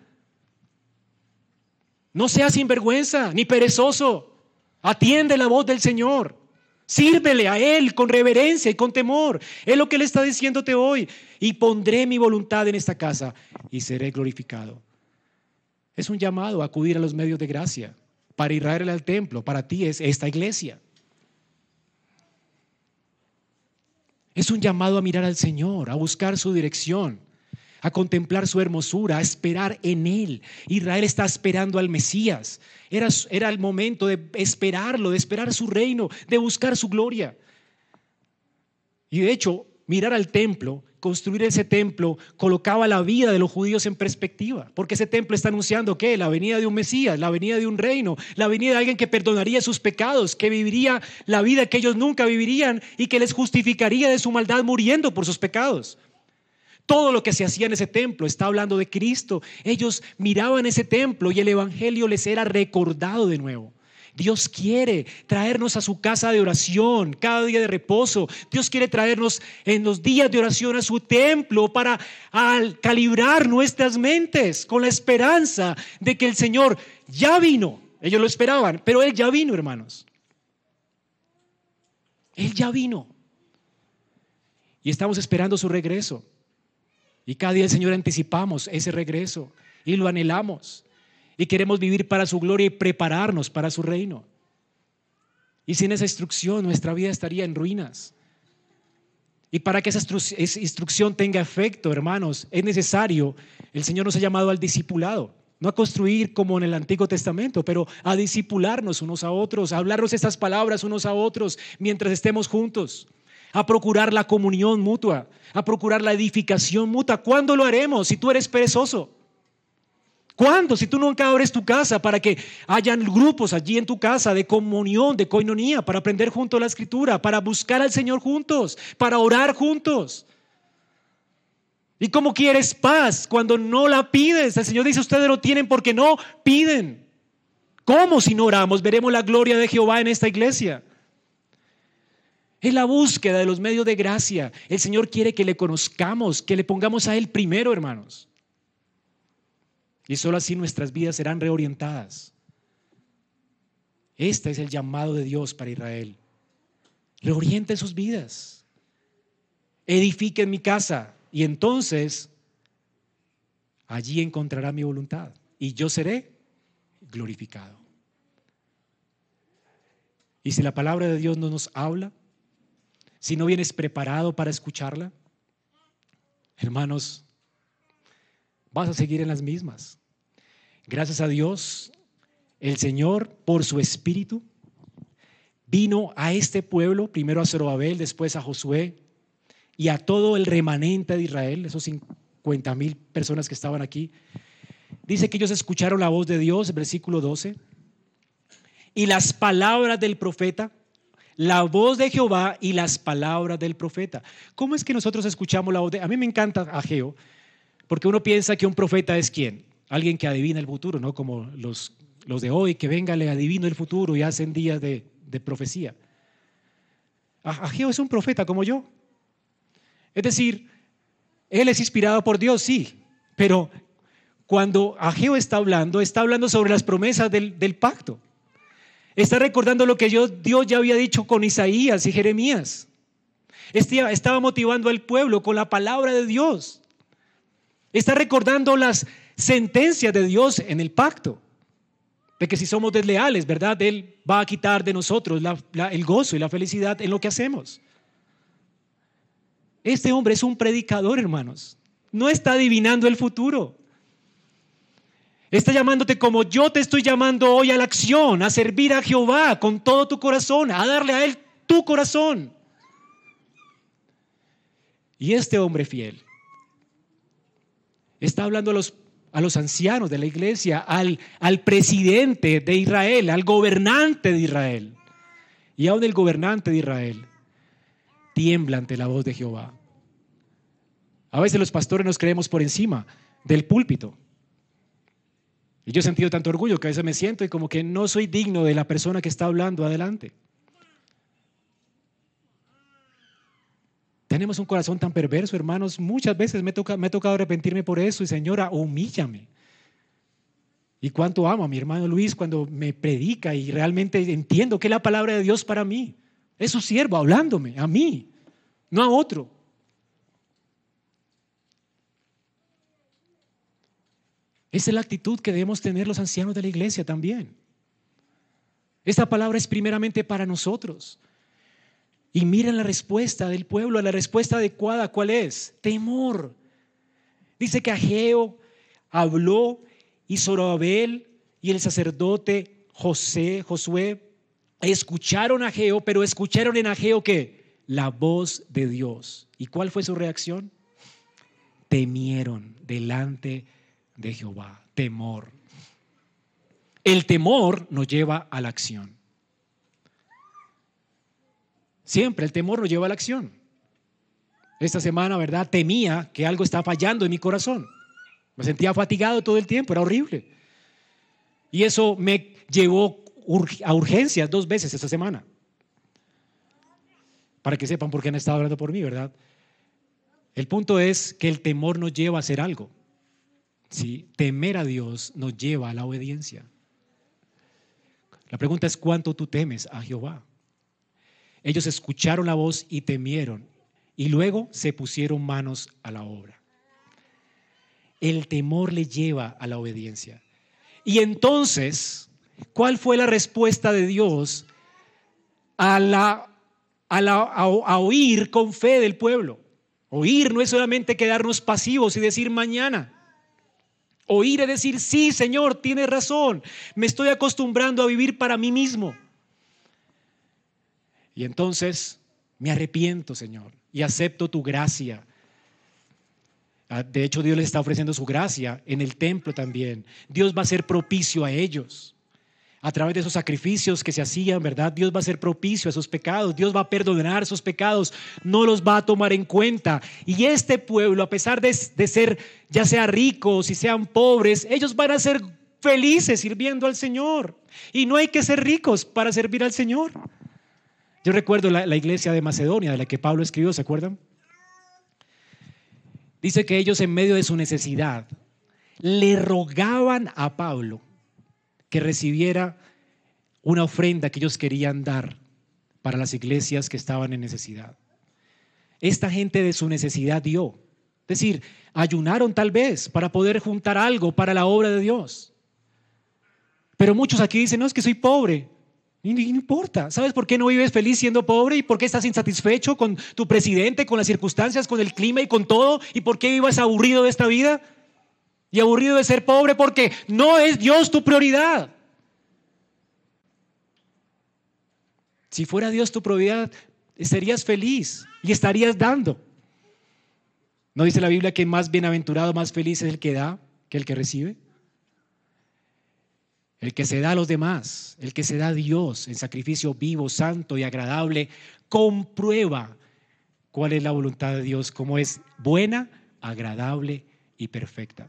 No seas sinvergüenza ni perezoso. Atiende la voz del Señor. Sírvele a Él con reverencia y con temor. Es lo que Él está diciéndote hoy. Y pondré mi voluntad en esta casa y seré glorificado. Es un llamado a acudir a los medios de gracia. Para Israel al templo, para ti es esta iglesia. Es un llamado a mirar al Señor, a buscar su dirección, a contemplar su hermosura, a esperar en Él. Israel está esperando al Mesías. Era, era el momento de esperarlo, de esperar su reino, de buscar su gloria. Y de hecho, mirar al templo, construir ese templo, colocaba la vida de los judíos en perspectiva, porque ese templo está anunciando que la venida de un Mesías, la venida de un reino, la venida de alguien que perdonaría sus pecados, que viviría la vida que ellos nunca vivirían y que les justificaría de su maldad muriendo por sus pecados. Todo lo que se hacía en ese templo está hablando de Cristo. Ellos miraban ese templo y el Evangelio les era recordado de nuevo. Dios quiere traernos a su casa de oración cada día de reposo. Dios quiere traernos en los días de oración a su templo para calibrar nuestras mentes con la esperanza de que el Señor ya vino. Ellos lo esperaban, pero Él ya vino, hermanos. Él ya vino. Y estamos esperando su regreso. Y cada día el Señor anticipamos ese regreso y lo anhelamos. Y queremos vivir para su gloria y prepararnos para su reino. Y sin esa instrucción nuestra vida estaría en ruinas. Y para que esa instrucción tenga efecto, hermanos, es necesario, el Señor nos ha llamado al discipulado, no a construir como en el Antiguo Testamento, pero a discipularnos unos a otros, a hablarnos estas palabras unos a otros mientras estemos juntos, a procurar la comunión mutua, a procurar la edificación mutua. ¿Cuándo lo haremos si tú eres perezoso? ¿Cuándo? Si tú nunca abres tu casa para que hayan grupos allí en tu casa de comunión, de coinonía, para aprender junto a la escritura, para buscar al Señor juntos, para orar juntos. ¿Y cómo quieres paz cuando no la pides? El Señor dice, ustedes lo tienen porque no piden. ¿Cómo si no oramos? Veremos la gloria de Jehová en esta iglesia. Es la búsqueda de los medios de gracia. El Señor quiere que le conozcamos, que le pongamos a Él primero, hermanos. Y solo así nuestras vidas serán reorientadas. Este es el llamado de Dios para Israel. Reorienten sus vidas. Edifiquen mi casa y entonces allí encontrará mi voluntad y yo seré glorificado. Y si la palabra de Dios no nos habla, si no vienes preparado para escucharla, hermanos, vas a seguir en las mismas. Gracias a Dios, el Señor, por su espíritu, vino a este pueblo, primero a Zorobabel, después a Josué y a todo el remanente de Israel, esos 50 mil personas que estaban aquí. Dice que ellos escucharon la voz de Dios, versículo 12, y las palabras del profeta, la voz de Jehová y las palabras del profeta. ¿Cómo es que nosotros escuchamos la voz de... A mí me encanta Ageo, porque uno piensa que un profeta es quién? Alguien que adivina el futuro, ¿no? Como los, los de hoy, que venga, le adivino el futuro y hacen días de, de profecía. Ageo es un profeta como yo. Es decir, él es inspirado por Dios, sí, pero cuando Ageo está hablando, está hablando sobre las promesas del, del pacto. Está recordando lo que Dios ya había dicho con Isaías y Jeremías. Estaba motivando al pueblo con la palabra de Dios. Está recordando las sentencias de Dios en el pacto. De que si somos desleales, ¿verdad? Él va a quitar de nosotros el gozo y la felicidad en lo que hacemos. Este hombre es un predicador, hermanos. No está adivinando el futuro. Está llamándote como yo te estoy llamando hoy a la acción, a servir a Jehová con todo tu corazón, a darle a Él tu corazón. Y este hombre fiel Está hablando a los, a los ancianos de la iglesia, al, al presidente de Israel, al gobernante de Israel. Y aún el gobernante de Israel tiembla ante la voz de Jehová. A veces los pastores nos creemos por encima del púlpito. Y yo he sentido tanto orgullo que a veces me siento y como que no soy digno de la persona que está hablando adelante. Tenemos un corazón tan perverso, hermanos. Muchas veces me, toca, me ha tocado arrepentirme por eso y Señora, humíllame. Y cuánto amo a mi hermano Luis cuando me predica y realmente entiendo que es la palabra de Dios para mí. Es su siervo hablándome, a mí, no a otro. Esa es la actitud que debemos tener los ancianos de la iglesia también. Esta palabra es primeramente para nosotros. Y miren la respuesta del pueblo, la respuesta adecuada, ¿cuál es? Temor. Dice que Ageo habló y Zorobabel y el sacerdote José, Josué, escucharon a Ageo, pero escucharon en Ageo que la voz de Dios. ¿Y cuál fue su reacción? Temieron delante de Jehová, temor. El temor nos lleva a la acción. Siempre el temor nos lleva a la acción. esta semana, ¿verdad? Temía que algo estaba fallando en mi corazón. Me sentía fatigado todo el tiempo, era horrible. Y eso me llevó a urgencias dos veces esta semana. Para que sepan por qué han estado hablando por mí, ¿verdad? El punto es que el temor nos lleva a hacer algo. ¿sí? Temer a Dios nos lleva a la obediencia. La pregunta es, ¿cuánto tú temes a Jehová? Ellos escucharon la voz y temieron y luego se pusieron manos a la obra. El temor le lleva a la obediencia. Y entonces, ¿cuál fue la respuesta de Dios a, la, a, oír con fe del pueblo? Oír no es solamente quedarnos pasivos y decir mañana. Oír es decir, sí, Señor, tienes razón. Me estoy acostumbrando a vivir para mí mismo. Y entonces me arrepiento, Señor, y acepto tu gracia. Ah, de hecho, Dios les está ofreciendo su gracia en el templo también. Dios va a ser propicio a ellos. A través de esos sacrificios que se hacían, ¿verdad? Dios va a ser propicio a sus pecados. Dios va a perdonar sus pecados. No los va a tomar en cuenta. Y este pueblo, a pesar de, de ser ya sea ricos y sean pobres, ellos van a ser felices sirviendo al Señor. Y no hay que ser ricos para servir al Señor. Yo recuerdo la, iglesia de Macedonia, de la que Pablo escribió, ¿se acuerdan? Dice que ellos en medio de su necesidad le rogaban a Pablo que recibiera una ofrenda que ellos querían dar para las iglesias que estaban en necesidad. Esta gente de su necesidad dio. Es decir, ayunaron tal vez para poder juntar algo para la obra de Dios. Pero muchos aquí dicen, no, es que soy pobre. No importa. ¿Sabes por qué no vives feliz siendo pobre? ¿Y por qué estás insatisfecho con tu presidente, con las circunstancias, con el clima y con todo? ¿Y por qué vivas aburrido de esta vida? Y aburrido de ser pobre porque no es Dios tu prioridad. Si fuera Dios tu prioridad, serías feliz y estarías dando. ¿No dice la Biblia que más bienaventurado, más feliz es el que da que el que recibe? El que se da a los demás, el que se da a Dios en sacrificio vivo, santo y agradable, comprueba cuál es la voluntad de Dios, cómo es buena, agradable y perfecta.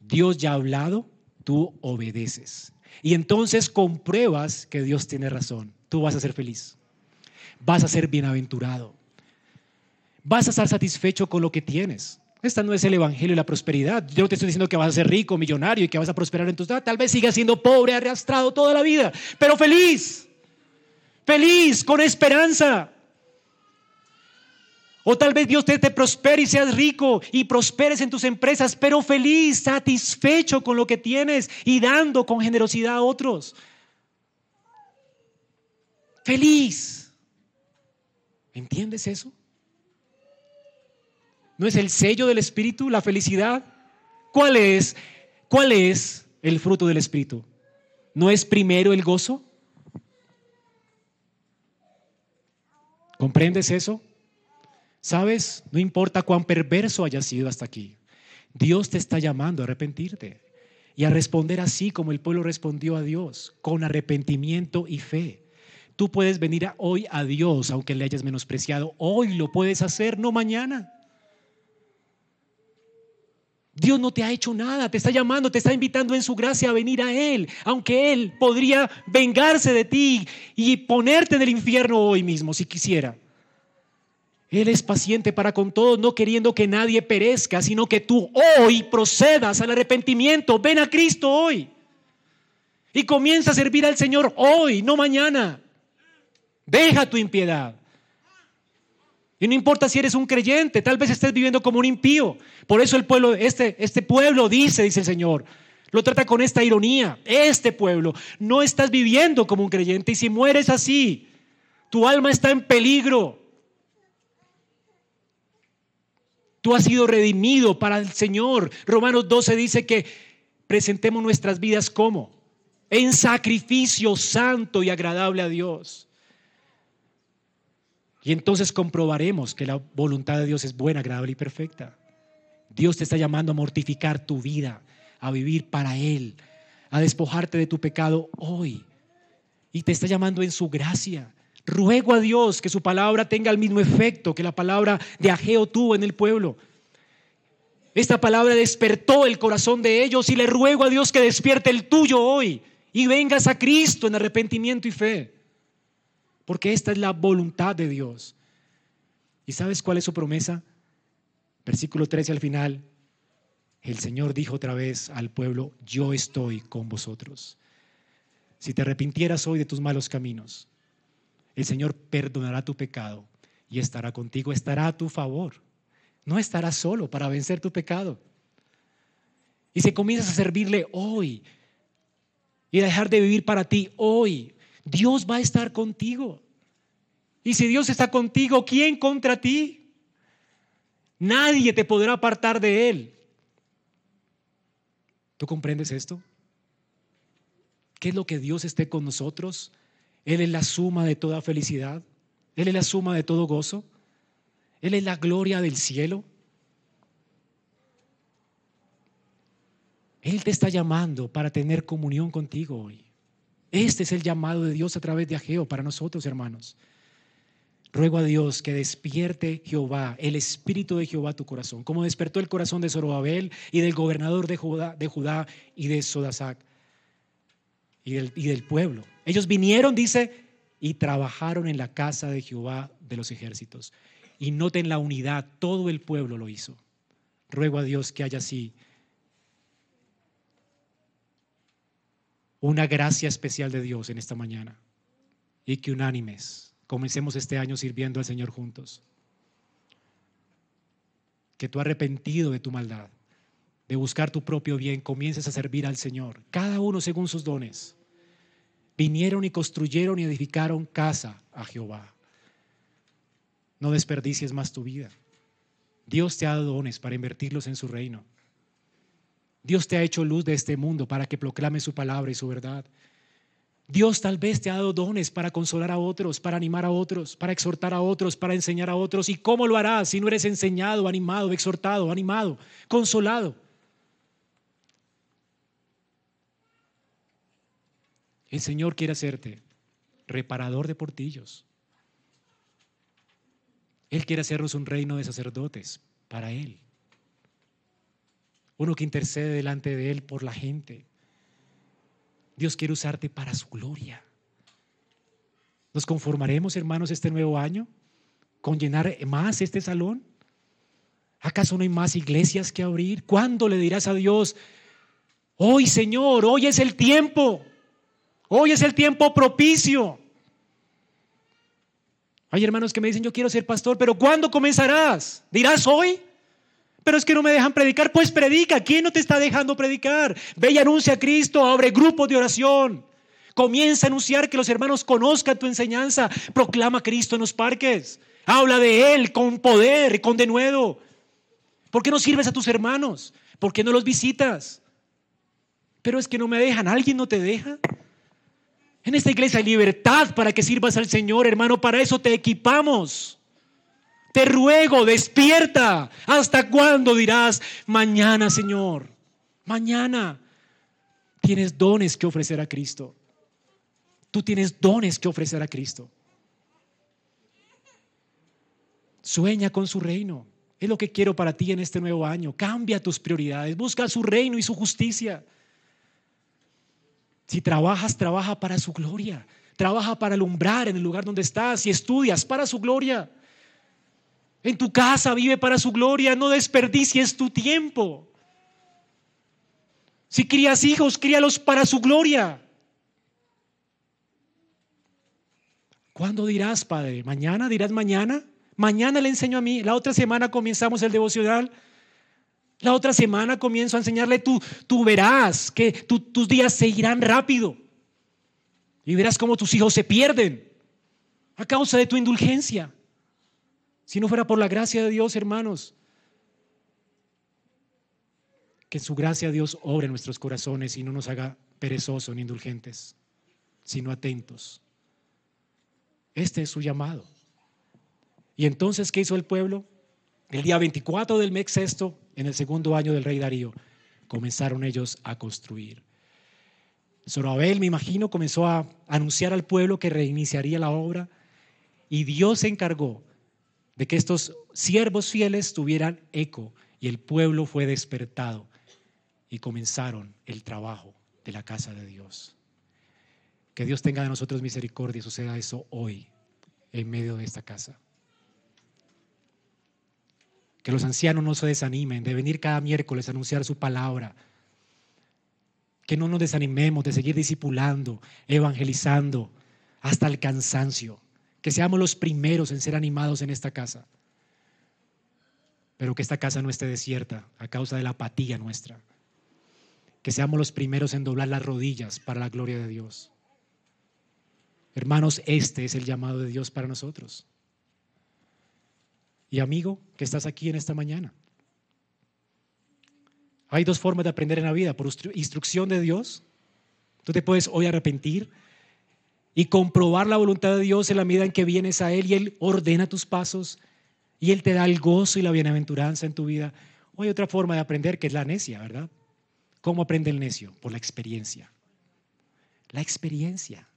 Dios ya ha hablado, tú obedeces. Y entonces compruebas que Dios tiene razón. Tú vas a ser feliz. Vas a ser bienaventurado. Vas a estar satisfecho con lo que tienes. Esta no es el evangelio de la prosperidad. Yo no te estoy diciendo que vas a ser rico, millonario y que vas a prosperar en tu vida. Tal vez sigas siendo pobre, arrastrado toda la vida, pero feliz. Feliz, con esperanza. O tal vez Dios te, te prospere y seas rico y prosperes en tus empresas, pero feliz, satisfecho con lo que tienes y dando con generosidad a otros. Feliz. ¿Entiendes eso? ¿No es el sello del Espíritu la felicidad? ¿Cuál es? ¿Cuál es el fruto del Espíritu? ¿No es primero el gozo? ¿Comprendes eso? ¿Sabes? No importa cuán perverso hayas sido hasta aquí. Dios te está llamando a arrepentirte y a responder así como el pueblo respondió a Dios, con arrepentimiento y fe. Tú puedes venir hoy a Dios aunque le hayas menospreciado. Hoy lo puedes hacer, no mañana. Dios no te ha hecho nada, te está llamando, te está invitando en su gracia a venir a Él, aunque Él podría vengarse de ti y ponerte en el infierno hoy mismo si quisiera. Él es paciente para con todos, no queriendo que nadie perezca, sino que tú hoy procedas al arrepentimiento. Ven a Cristo hoy y comienza a servir al Señor hoy, no mañana. Deja tu impiedad. Y no importa si eres un creyente, tal vez estés viviendo como un impío. Por eso el pueblo, este, este pueblo dice, dice el Señor, lo trata con esta ironía. Este pueblo, no estás viviendo como un creyente y si mueres así, tu alma está en peligro. Tú has sido redimido para el Señor. Romanos 12 dice que presentemos nuestras vidas como en sacrificio santo y agradable a Dios. Y entonces comprobaremos que la voluntad de Dios es buena, agradable y perfecta. Dios te está llamando a mortificar tu vida, a vivir para Él, a despojarte de tu pecado hoy. Y te está llamando en su gracia. Ruego a Dios que su palabra tenga el mismo efecto que la palabra de Ageo tuvo en el pueblo. Esta palabra despertó el corazón de ellos y le ruego a Dios que despierte el tuyo hoy y vengas a Cristo en arrepentimiento y fe. Porque esta es la voluntad de Dios. ¿Y sabes cuál es su promesa? Versículo 13 al final. El Señor dijo otra vez al pueblo, yo estoy con vosotros. Si te arrepintieras hoy de tus malos caminos, el Señor perdonará tu pecado y estará contigo, estará a tu favor. No estarás solo para vencer tu pecado. Y si comienzas a servirle hoy y a dejar de vivir para ti hoy, Dios va a estar contigo. Y si Dios está contigo, ¿quién contra ti? Nadie te podrá apartar de Él. ¿Tú comprendes esto? ¿Qué es lo que Dios esté con nosotros? Él es la suma de toda felicidad. Él es la suma de todo gozo. Él es la gloria del cielo. Él te está llamando para tener comunión contigo hoy. Este es el llamado de Dios a través de Ageo para nosotros, hermanos. Ruego a Dios que despierte Jehová, el espíritu de Jehová tu corazón, como despertó el corazón de Zorobabel y del gobernador de Judá, y de Sodasac y del, y del pueblo. Ellos vinieron, dice, y trabajaron en la casa de Jehová de los ejércitos. Y noten la unidad, todo el pueblo lo hizo. Ruego a Dios que haya así una gracia especial de Dios en esta mañana y que unánimes comencemos este año sirviendo al Señor juntos. Que tú arrepentido de tu maldad, de buscar tu propio bien, comiences a servir al Señor, cada uno según sus dones. Vinieron y construyeron y edificaron casa a Jehová. No desperdicies más tu vida. Dios te ha dado dones para invertirlos en su reino. Dios te ha hecho luz de este mundo para que proclame su palabra y su verdad. Dios tal vez te ha dado dones para consolar a otros, para animar a otros, para exhortar a otros, para enseñar a otros. ¿Y cómo lo harás si no eres enseñado, animado, exhortado, animado, consolado? El Señor quiere hacerte reparador de portillos. Él quiere hacernos un reino de sacerdotes para Él. Uno que intercede delante de Él por la gente. Dios quiere usarte para su gloria. ¿Nos conformaremos, hermanos, este nuevo año con llenar más este salón? ¿Acaso no hay más iglesias que abrir? ¿Cuándo le dirás a Dios, hoy Señor, hoy es el tiempo? Hoy es el tiempo propicio. Hay hermanos que me dicen, yo quiero ser pastor, pero ¿cuándo comenzarás? ¿Dirás hoy? Pero es que no me dejan predicar. Pues predica. ¿Quién no te está dejando predicar? Ve y anuncia a Cristo, abre grupos de oración. Comienza a anunciar que los hermanos conozcan tu enseñanza. Proclama a Cristo en los parques. Habla de Él con poder, con denuedo. ¿Por qué no sirves a tus hermanos? ¿Por qué no los visitas? Pero es que no me dejan. ¿Alguien no te deja? En esta iglesia hay libertad para que sirvas al Señor, hermano. Para eso te equipamos. Te ruego, despierta. ¿Hasta cuándo dirás, mañana, Señor? Mañana. Tienes dones que ofrecer a Cristo. Tú tienes dones que ofrecer a Cristo. Sueña con su reino. Es lo que quiero para ti en este nuevo año. Cambia tus prioridades. Busca su reino y su justicia. Si trabajas, trabaja para su gloria. Trabaja para alumbrar en el lugar donde estás. Si estudias, para su gloria. En tu casa vive para su gloria, no desperdicies tu tiempo. Si crías hijos, críalos para su gloria. ¿Cuándo dirás, Padre? ¿Mañana? ¿Dirás mañana? Mañana le enseño a mí. La otra semana comenzamos el devocional. La otra semana comienzo a enseñarle. Tú, tú verás que tus días se irán rápido. Y verás cómo tus hijos se pierden a causa de tu indulgencia. Si no fuera por la gracia de Dios, hermanos, que su gracia Dios obre en nuestros corazones y no nos haga perezosos ni indulgentes, sino atentos. Este es su llamado. Y entonces, ¿qué hizo el pueblo? El día 24 del mes sexto, en el segundo año del rey Darío, comenzaron ellos a construir. Zorobabel, me imagino, comenzó a anunciar al pueblo que reiniciaría la obra Y Dios se encargó de que estos siervos fieles tuvieran eco y el pueblo fue despertado y comenzaron el trabajo de la casa de Dios. Que Dios tenga de nosotros misericordia y suceda eso hoy en medio de esta casa. Que los ancianos no se desanimen de venir cada miércoles a anunciar su palabra. Que no nos desanimemos de seguir discipulando, evangelizando hasta el cansancio. Que seamos los primeros en ser animados en esta casa. Pero que esta casa no esté desierta a causa de la apatía nuestra. Que seamos los primeros en doblar las rodillas para la gloria de Dios. Hermanos, este es el llamado de Dios para nosotros. Y amigo, que estás aquí en esta mañana. Hay dos formas de aprender en la vida, por instrucción de Dios. Tú te puedes hoy arrepentir y comprobar la voluntad de Dios en la medida en que vienes a Él y Él ordena tus pasos y Él te da el gozo y la bienaventuranza en tu vida. O hay otra forma de aprender que es la necia, ¿verdad? ¿Cómo aprende el necio? Por la experiencia. La experiencia.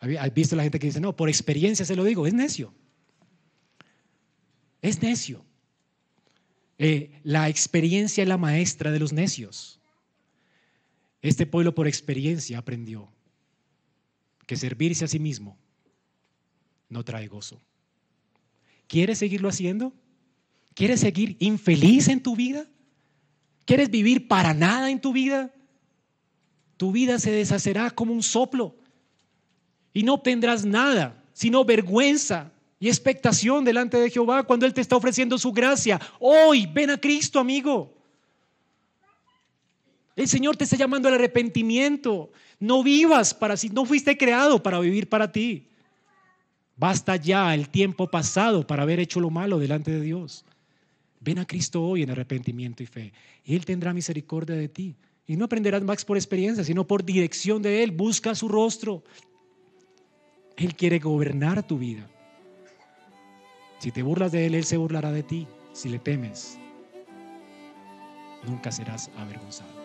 ¿Has visto la gente que dice, no, por experiencia se lo digo? Es necio. Es necio. Eh, la experiencia es la maestra de los necios. Este pueblo por experiencia aprendió que servirse a sí mismo no trae gozo. ¿Quieres seguirlo haciendo? ¿Quieres seguir infeliz en tu vida? ¿Quieres vivir para nada en tu vida? Tu vida se deshacerá como un soplo y no tendrás nada, sino vergüenza y expectación delante de Jehová cuando Él te está ofreciendo su gracia. Hoy ven a Cristo, amigo. El Señor te está llamando al arrepentimiento. No vivas para si no fuiste creado para vivir para ti. Basta ya el tiempo pasado para haber hecho lo malo delante de Dios. Ven a Cristo hoy en arrepentimiento y fe. Y Él tendrá misericordia de ti. Y no aprenderás más por experiencia, sino por dirección de Él. Busca su rostro. Él quiere gobernar tu vida. Si te burlas de Él, Él se burlará de ti. Si le temes, nunca serás avergonzado.